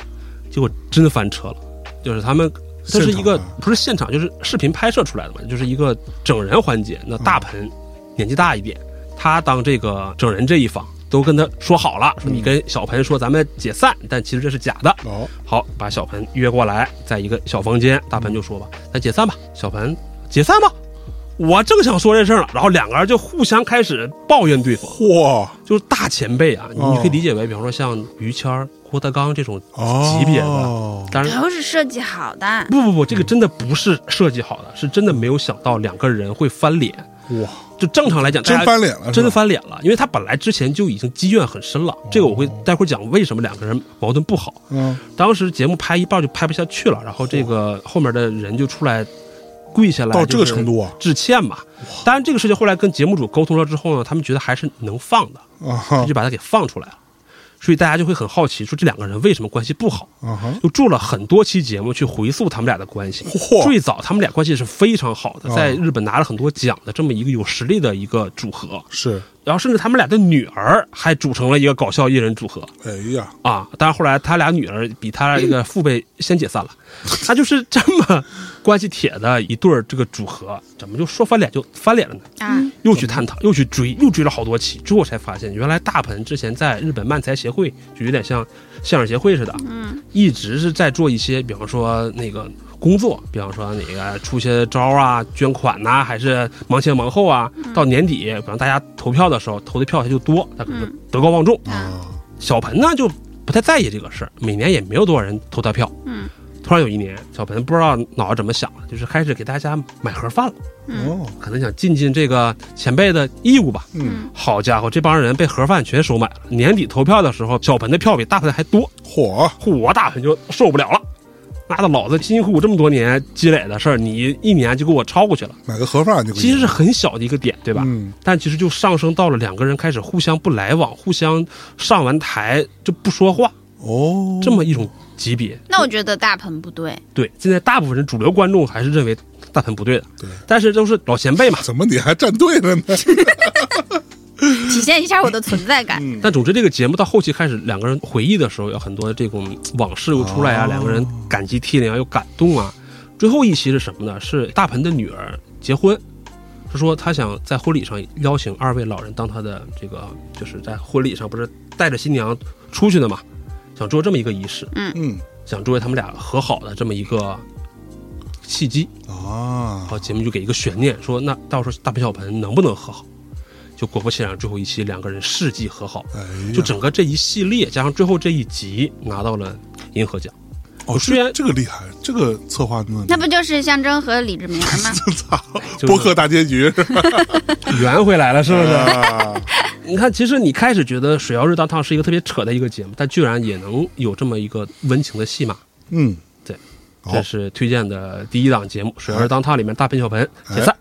结果真的翻车了，就是他们。这是一个啊不是现场，就是视频拍摄出来的嘛，就是一个整人环节。那大盆年纪大一点，他当这个整人这一方，都跟他说好了，说你跟小盆说咱们解散，但其实这是假的。哦，好，把小盆约过来，在一个小房间，大盆就说吧，咱解散吧。小盆解散吧，我正想说这事儿呢，然后两个人就互相开始抱怨对方，嚯，就是大前辈啊，哦你可以理解为，比方说像于谦儿、郭德纲这种哦，级别的。当然，都是设计好的，不不不，这个真的不是设计好的，是真的没有想到两个人会翻脸。哇，就正常来讲，真大家翻脸了，真翻脸了，因为他本来之前就已经积怨很深了。这个我会待会儿讲为什么两个人矛盾不好。嗯，当时节目拍一半就拍不下去了，然后这个后面的人就出来跪下来，到这个程度啊致歉嘛。当然，这个事情后来跟节目组沟通了之后呢，他们觉得还是能放的，啊就把他给放出来了。所以大家就会很好奇，说这两个人为什么关系不好？就做了很多期节目去回溯他们俩的关系。最早他们俩关系是非常好的，哦在日本拿了很多奖的这么一个有实力的一个组合。是，然后甚至他们俩的女儿还组成了一个搞笑艺人组合哎呀，啊！当然后来他俩女儿比他这个父辈先解散了，他就是这么关系铁的一对儿这个组合，怎么就说翻脸就翻脸了呢？啊，又去探讨，又去追，又追了好多期，之后才发现，原来大鹏之前在日本漫才协会就有点像相声协会似的，嗯，一直是在做一些，比方说那个工作，比方说那个出些招啊，捐款呐、还是忙前忙后啊。到年底，比方大家投票的时候，投的票他就多，他可能德高望重。啊，小盆呢就不太在意这个事儿，每年也没有多少人投他票。嗯，突然有一年，小盆不知道脑子怎么想的，就是开始给大家买盒饭了，哦，可能想尽尽这个前辈的义务吧。嗯，好家伙，这帮人被盒饭全收买了。年底投票的时候，小盆的票比大盆还多，嚯，嚯，大盆就受不了了。妈的，老子辛辛苦苦这么多年积累的事儿，你一年就给我超过去了。买个盒饭就其实是很小的一个点，对吧？嗯，但其实就上升到了两个人开始互相不来往，互相上完台就不说话哦，这么一种级别。那我觉得大鹏不对，对，现在大部分人主流观众还是认为大鹏不对的，对，但是都是老前辈嘛。怎么你还站队了呢？体现一下我的存在感。嗯但总之，这个节目到后期开始，两个人回忆的时候，有很多这种往事又出来啊，哦两个人感激涕零啊，又感动啊。最后一期是什么呢？是大鹏的女儿结婚，是说他想在婚礼上邀请二位老人当他的这个，就是在婚礼上不是带着新娘出去的嘛，想做这么一个仪式，嗯嗯想作为他们俩和好的这么一个契机。啊然，后节目就给一个悬念，说那到时候大盆小盆能不能和好？就果不其然，最后一期两个人世纪和好。哎，就整个这一系列加上最后这一集拿到了银河奖，哦，虽然这个厉害，这个策划呢，那不就是象征和李志明吗？操，就是播客大结局？圆回来了，是不是？啊，你看，其实你开始觉得《水曜日当烫》是一个特别扯的一个节目，但居然也能有这么一个温情的戏码。嗯，对，好这是推荐的第一档节目《水曜日当烫》里面大盆小盆哎解散，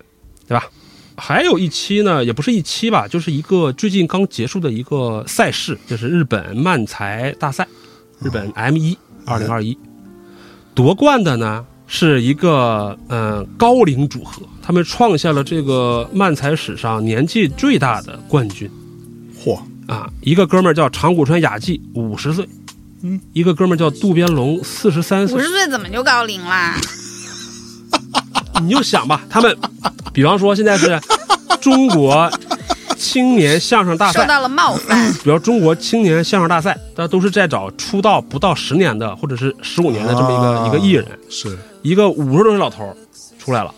对吧？还有一期呢，也不是一期吧，就是一个最近刚结束的一个赛事，就是日本漫才大赛，日本 M 一二零二一，夺冠的呢是一个嗯、呃高龄组合，他们创下了这个漫才史上年纪最大的冠军。嚯，啊，一个哥们儿叫长谷川雅纪，五十岁，嗯，一个哥们儿叫渡边龙，四十三岁五十。岁怎么就高龄啦？你就想吧，他们，比方说现在是中国青年相声大赛，受到了冒犯，比如中国青年相声大赛，大家都是在找出道不到十年的或者是十五年的这么一个、啊一个艺人，是。一个五十多岁老头儿出来了，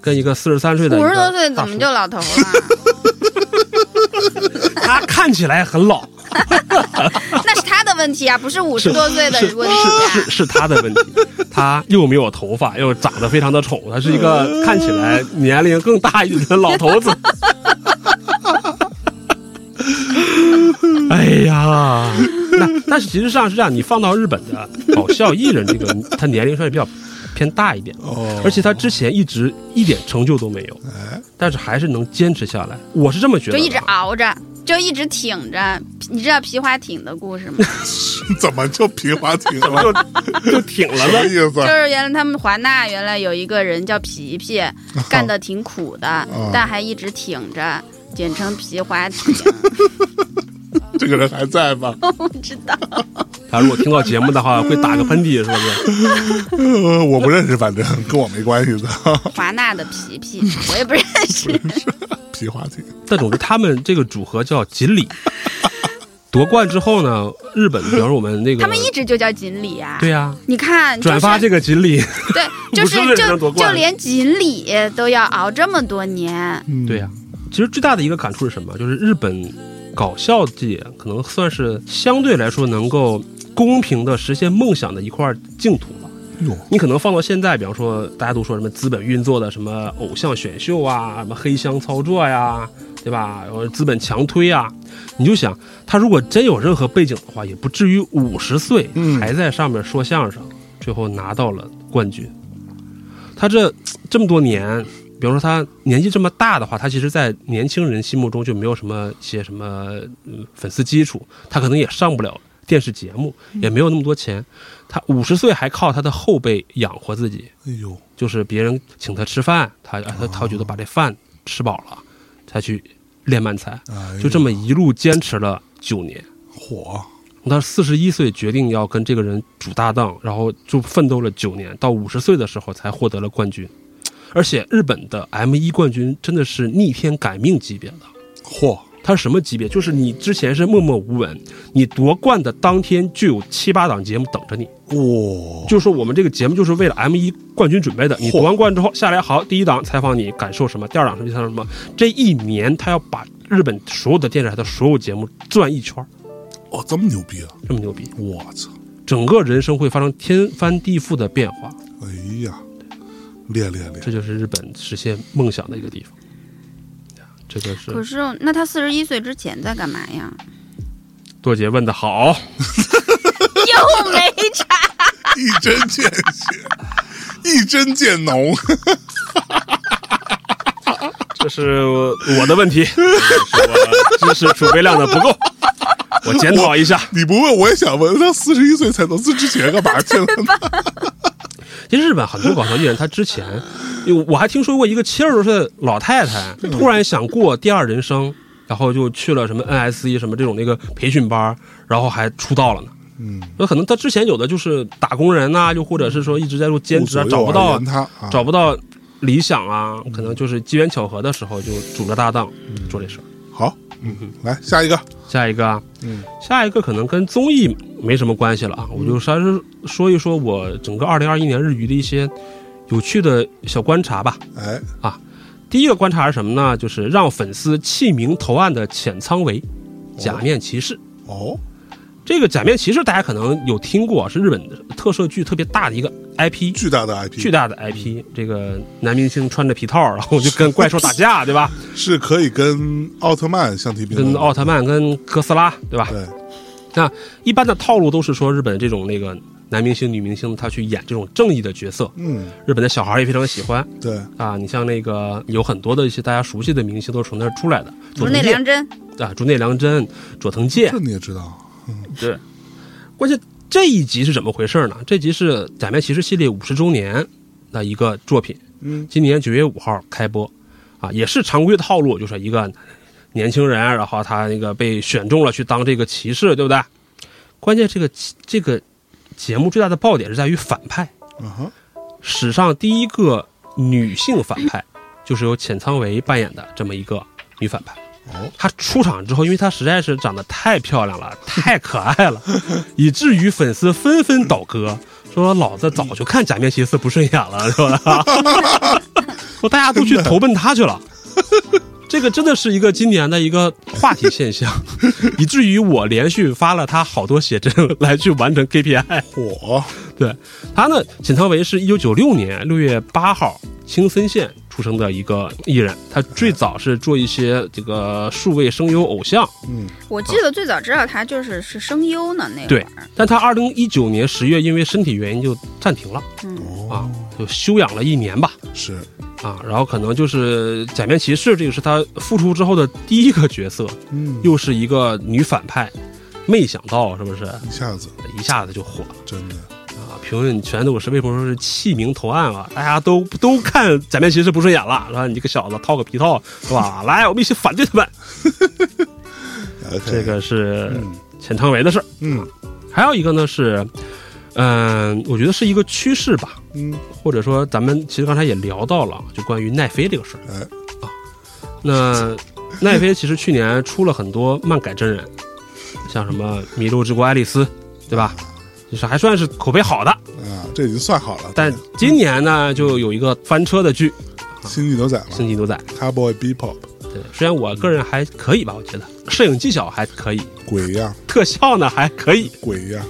跟一个四十三岁的五十多岁怎么就老头了？他看起来很老，那是他的问题啊，不是五十多岁的是问题啊。是是是他的问题，他又没有头发，又长得非常的丑，他是一个看起来年龄更大一点的老头子。哎呀，那但是其实上是这样，你放到日本的搞笑艺人这个，他年龄稍微比较偏大一点，哦，而且他之前一直一点成就都没有，哎，但是还是能坚持下来。我是这么觉得，就一直熬着，就一直挺着。你知道皮划艇的故事吗？怎么就皮划艇怎么了？就就挺了什么呢？意思就？是原来他们华纳原来有一个人叫皮皮，干的 挺苦的，但还一直挺着，简称皮划艇。这个人还在吗？不知道，他如果听到节目的话，会打个喷嚏，是不是？呃，我不认识，反正跟我没关系的。华纳的皮皮，我也不认识。皮划艇，但总之，他们这个组合叫锦鲤。夺冠之后呢，日本，比方说我们那个，他们一直就叫锦鲤啊。对呀、你看，转发这个，锦鲤，对，就是50岁才就就连锦鲤都要熬这么多年。嗯对呀、其实最大的一个感触是什么？就是日本搞笑界可能算是相对来说能够公平的实现梦想的一块净土了。哟，你可能放到现在，比方说大家都说什么资本运作的什么偶像选秀啊，什么黑箱操作呀，对吧？然后资本强推啊，你就想他如果真有任何背景的话，也不至于五十岁嗯还在上面说相声，最后拿到了冠军。他这这么多年，比方说他年纪这么大的话，他其实，在年轻人心目中就没有什么一些什么嗯粉丝基础，他可能也上不了电视节目，也没有那么多钱。他五十岁还靠他的后辈养活自己，哎呦，就是别人请他吃饭，他他他觉得把这饭吃饱了，才去练慢才，哎，就这么一路坚持了九年。火，他四十一岁决定要跟这个人主搭档，然后就奋斗了九年，到五十岁的时候才获得了冠军。而且日本的 M 一冠军真的是逆天改命级别的，嚯，他是什么级别？就是你之前是默默无闻，你夺冠的当天就有七八档节目等着你。哇，就是说我们这个节目就是为了 M 一冠军准备的。你夺完冠之后下来，好，第一档采访你感受什么，第二档什么第三档什么。这一年他要把日本所有的电视台的所有节目转一圈儿，哦，这么牛逼啊！这么牛逼，我操，整个人生会发生天翻地覆的变化。哎呀，练练练，这就是日本实现梦想的一个地方。这个可是是，那他四十一岁之前在干嘛呀？多姐问的好，又没查。一针见血，一针见浓。这是我的问题，是我知识储备量的不够，我检讨一下。你不问我也想问，他四十一岁才能这之前干嘛去了？其实日本很多搞笑艺人，他之前，我还听说过一个七十多岁的老太太，突然想过第二人生，然后就去了什么 NSE 什么这种那个培训班，然后还出道了呢。嗯，那可能他之前有的就是打工人呐、又或者是说一直在做兼职啊，找不到找不到理想啊，可能就是机缘巧合的时候就组个搭档做这事儿。好，嗯，来下一个，下一个啊，嗯，下一个可能跟综艺没什么关系了啊，我就稍微说一说我整个二零二一年日语的一些有趣的小观察吧。哎，啊第一个观察是什么呢？就是让粉丝弃名投案的浅仓唯，假面骑士。哦，这个假面骑士大家可能有听过，是日本特摄剧特别大的一个 IP，巨大的 IP，巨大的 IP。这个男明星穿着皮套，然后就跟怪兽打架，对吧？是可以跟奥特曼相提并论，跟奥特曼、跟哥斯拉，对吧？对。那一般的套路都是说，日本这种那个男明星、女明星，他去演这种正义的角色。嗯，日本的小孩也非常喜欢。对啊，你像那个有很多的一些大家熟悉的明星，都是从那儿出来的。竹内良真啊，竹内良真、佐藤健，这你也知道。嗯对，关键这一集是怎么回事呢？这集是《假面骑士》系列五十周年的一个作品，嗯，今年九月五号开播，啊，也是常规的套路，就是一个年轻人，然后他那个被选中了去当这个骑士，对不对？关键这个这个节目最大的爆点是在于反派，史上第一个女性反派，就是由浅仓唯扮演的这么一个女反派。哦，她出场之后，因为她实在是长得太漂亮了，太可爱了，以至于粉丝纷纷倒戈，说老子早就看假面骑士不顺眼了，是吧？说大家都去投奔她去了。这个真的是一个今年的一个话题现象，以至于我连续发了他好多写真来去完成 KPI。火，对他呢，浅仓唯是一九九六年六月八号青森县出生的一个艺人，他最早是做一些这个数位声优偶像。嗯，我记得最早知道他就是是声优呢，那会对，但他二零一九年十月因为身体原因就暂停了嗯，啊哦，，就休养了一年吧。是，啊，然后可能就是假面骑士，这个是他复出之后的第一个角色，嗯，又是一个女反派，没想到是不是一下子一下子就火了真的，啊？评论全都是为什么说是弃明投暗啊？大家都都看假面骑士不顺眼了，是吧？你这个小子套个皮套是吧？来，我们一起反对他们。这个是嗯浅仓唯的事儿。嗯还有一个呢是，嗯、我觉得是一个趋势吧，嗯，或者说咱们其实刚才也聊到了，就关于奈飞这个事儿。哎，那奈飞其实去年出了很多漫改真人，像什么《迷路之国爱丽丝》，对吧？就是还算是口碑好的。啊，这已经算好了，但今年呢，就有一个翻车的剧星际牛仔《嘛星际牛仔》。，Cowboy Bebop，对，虽然我个人还可以吧，我觉得摄影技巧还可以，鬼一样，特效呢还可以。鬼一样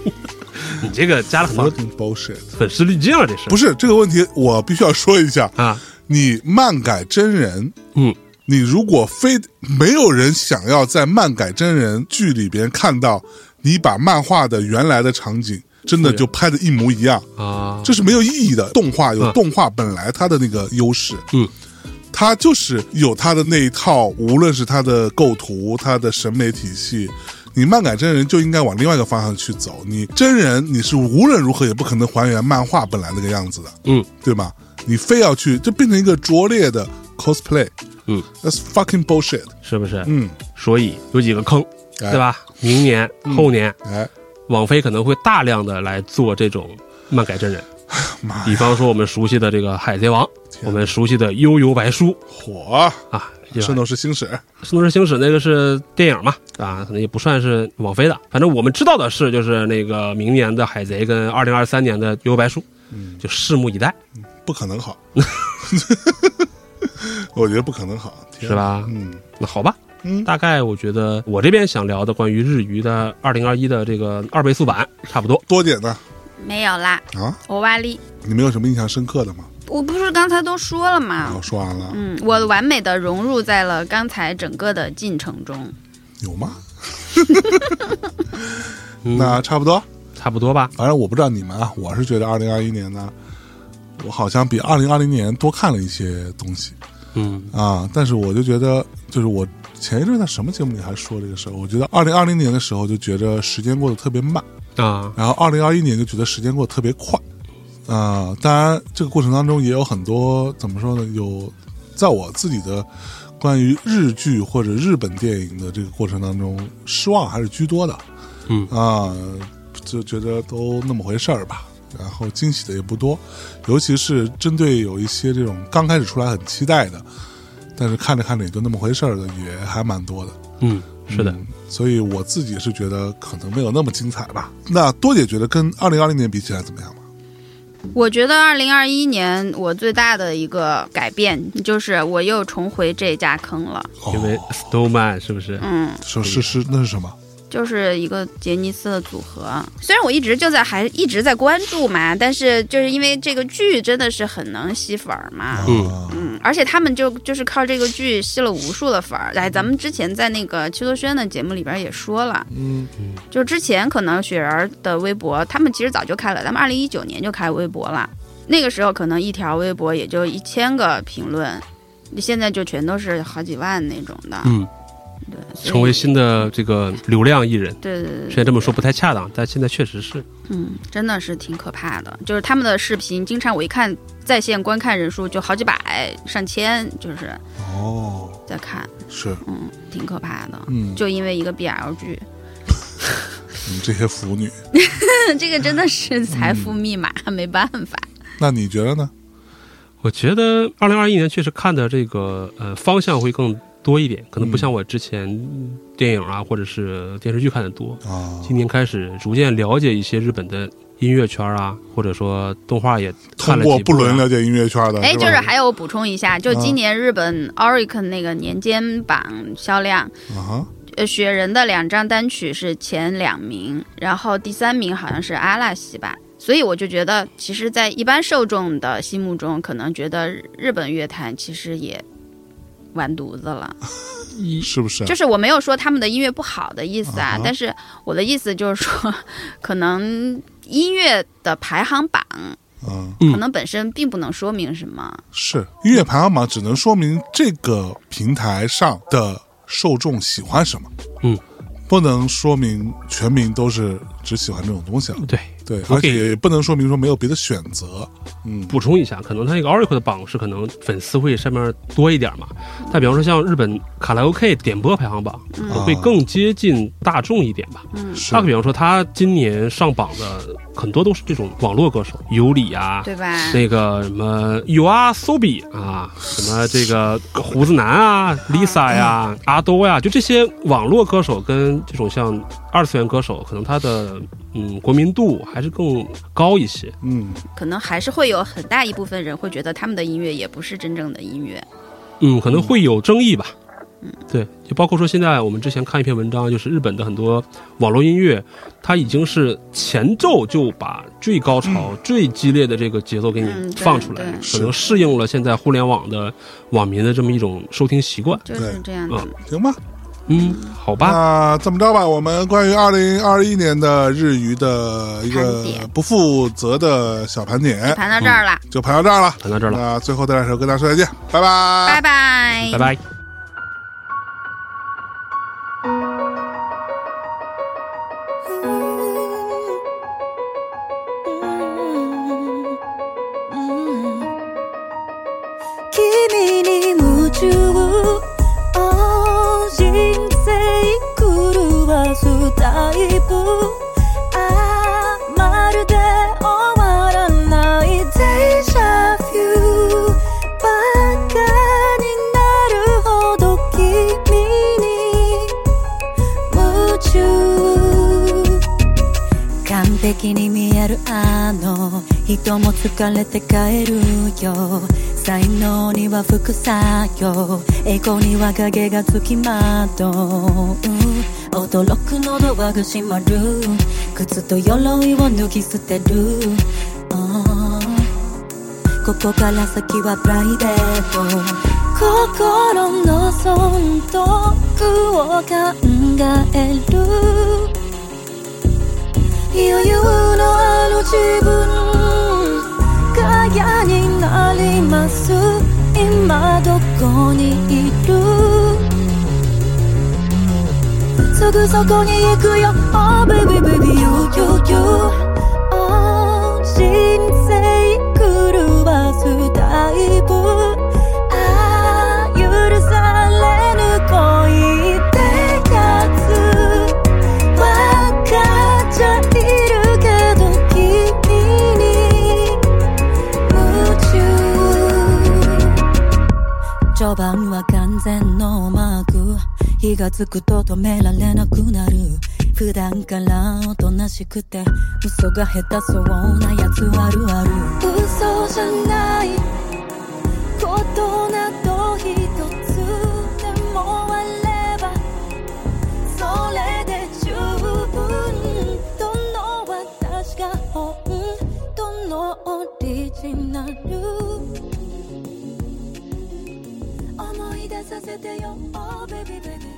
你这个加了很多 bullshit。粉丝滤镜了，这是不是这个问题，我必须要说一下，啊？你漫改真人，嗯，你如果非没有人想要在漫改真人剧里边看到你把漫画的原来的场景真的就拍的一模一样，啊，这是没有意义的。动画有嗯动画本来它的那个优势，嗯，它就是有它的那一套，无论是它的构图、它的审美体系。你漫改真人就应该往另外一个方向去走。你真人你是无论如何也不可能还原漫画本来那个样子的，嗯，对吧？你非要去，就变成一个拙劣的 cosplay，嗯，that's fucking bullshit。是不是？嗯，所以有几个坑，哎对？吧？明年、后年，哎，网飞可能会大量的来做这种漫改真人，比方说我们熟悉的这个《海贼王》，天我们熟悉的《幽游白书。火！》啊，圣斗士星矢，《圣斗士星矢》那个是电影嘛，啊，可能也不算是网飞的。反正我们知道的是，就是那个明年的《海贼》跟二零二三年的《幽游白书》，嗯，就拭目以待，不可能好，我觉得不可能好，是吧？嗯。那好吧，嗯，大概我觉得我这边想聊的关于日语的二零二一的这个二倍速版差不多。多点呢？没有啦，啊？我瓦力，你们有什么印象深刻的吗？我不是刚才都说了吗我？说完了，嗯，我完美的融入在了刚才整个的进程中。有吗？嗯 那差不多，差不多吧。反正我不知道你们啊，我是觉得二零二一年呢，我好像比二零二零年多看了一些东西嗯啊，但是我就觉得，就是我前一阵在什么节目里还说这个事儿，我觉得二零二零年的时候就觉得时间过得特别慢，啊，然后二零二一年就觉得时间过得特别快，啊、当然这个过程当中也有很多怎么说呢？有在我自己的关于日剧或者日本电影的这个过程当中，失望还是居多的，嗯啊，就觉得都那么回事儿吧。然后惊喜的也不多，尤其是针对有一些这种刚开始出来很期待的，但是看着看着也就那么回事儿的，也还蛮多的。嗯，是的，嗯所以我自己是觉得可能没有那么精彩吧。那多姐觉得跟二零二零年比起来怎么样吗？我觉得二零二一年我最大的一个改变就是我又重回这家坑了。因为 Snowman 是不是？嗯，是是是，那是什么？就是一个杰尼斯的组合。虽然我一直就在还一直在关注嘛，但是就是因为这个剧真的是很能吸粉儿嘛。嗯嗯，而且他们就就是靠这个剧吸了无数的粉儿。哎，咱们之前在那个邱泽轩的节目里边也说了，嗯就之前可能雪人儿的微博，他们其实早就开了，他们二零一九年就开微博了。那个时候可能一条微博也就一千个评论，现在就全都是好几万那种的。嗯，成为新的这个流量艺人。对对对对虽然这么说不太恰当，但现在确实是。嗯，真的是挺可怕的。就是他们的视频，经常我一看在线观看人数就好几百、上千，就是哦，在看，是，嗯，挺可怕的。嗯，就因为一个 BL 剧，你们这些腐女，这个真的是财富密码，没办法。那你觉得呢？我觉得二零二一年确实看的这个呃方向会更多一点，可能不像我之前电影啊或者是电视剧看的多。啊，今年开始逐渐了解一些日本的音乐圈啊，或者说动画也看通过不了几部啊伦了解音乐圈的，哎，就是还有补充一下，就啊今年日本 Oricon 那个年间榜销量，啊，呃，雪人的两张单曲是前两名，然后第三名好像是阿拉西吧。所以我就觉得，其实，在一般受众的心目中，可能觉得日本乐坛其实也完犊子了。是不是？就是我没有说他们的音乐不好的意思啊，啊但是我的意思就是说，可能音乐的排行榜嗯，嗯可能本身并不能说明什么。是音乐排行榜只能说明这个平台上的受众喜欢什么，嗯，不能说明全民都是只喜欢这种东西了。对。对，而且也不能说明说没有别的选择。嗯，补充一下，可能它那个 Oracle 的榜是可能粉丝会上面多一点嘛。但比方说像日本卡拉 OK 点播排行榜，嗯会更接近大众一点吧。嗯，是他比方说他今年上榜的很多都是这种网络歌手，尤里啊，对吧？那个什么 You Are Sobi 啊，什么这个胡子男啊，Lisa 呀、阿多呀，就这些网络歌手跟这种像二次元歌手，可能他的嗯国民度还是更高一些。嗯，可能还是会有很大一部分人会觉得他们的音乐也不是真正的音乐。嗯，可能会有争议吧。嗯，对，就包括说现在我们之前看一篇文章，就是日本的很多网络音乐，它已经是前奏就把最高潮、最激烈的这个节奏给你放出来，对。可能适应了现在互联网的网民的这么一种收听习惯。就是这样的。嗯。行吧。嗯，好吧，那这么着吧，我们关于二零二一年的日语的一个不负责的小盘点，盘到这儿了，就盘到这儿了。谈到这儿了，那最后这两首跟大家说再见，拜拜，拜拜，拜拜。「には副作用栄光には影がつきまとう驚くのドアが閉まる。靴と鎧を脱ぎ捨てる。あーここから先はプライベート。心の損得を考える。余裕のある自分。ガヤになります。今どこにいる？すぐそこに行くよ。Oh baby baby you you you. Oh 人生狂わすタイプ序盤は完全ノーマーク。火がつくと止められなくなる。普段からおとなしくて嘘が下手そうなやつあるある。嘘じゃない。させてよ Oh baby baby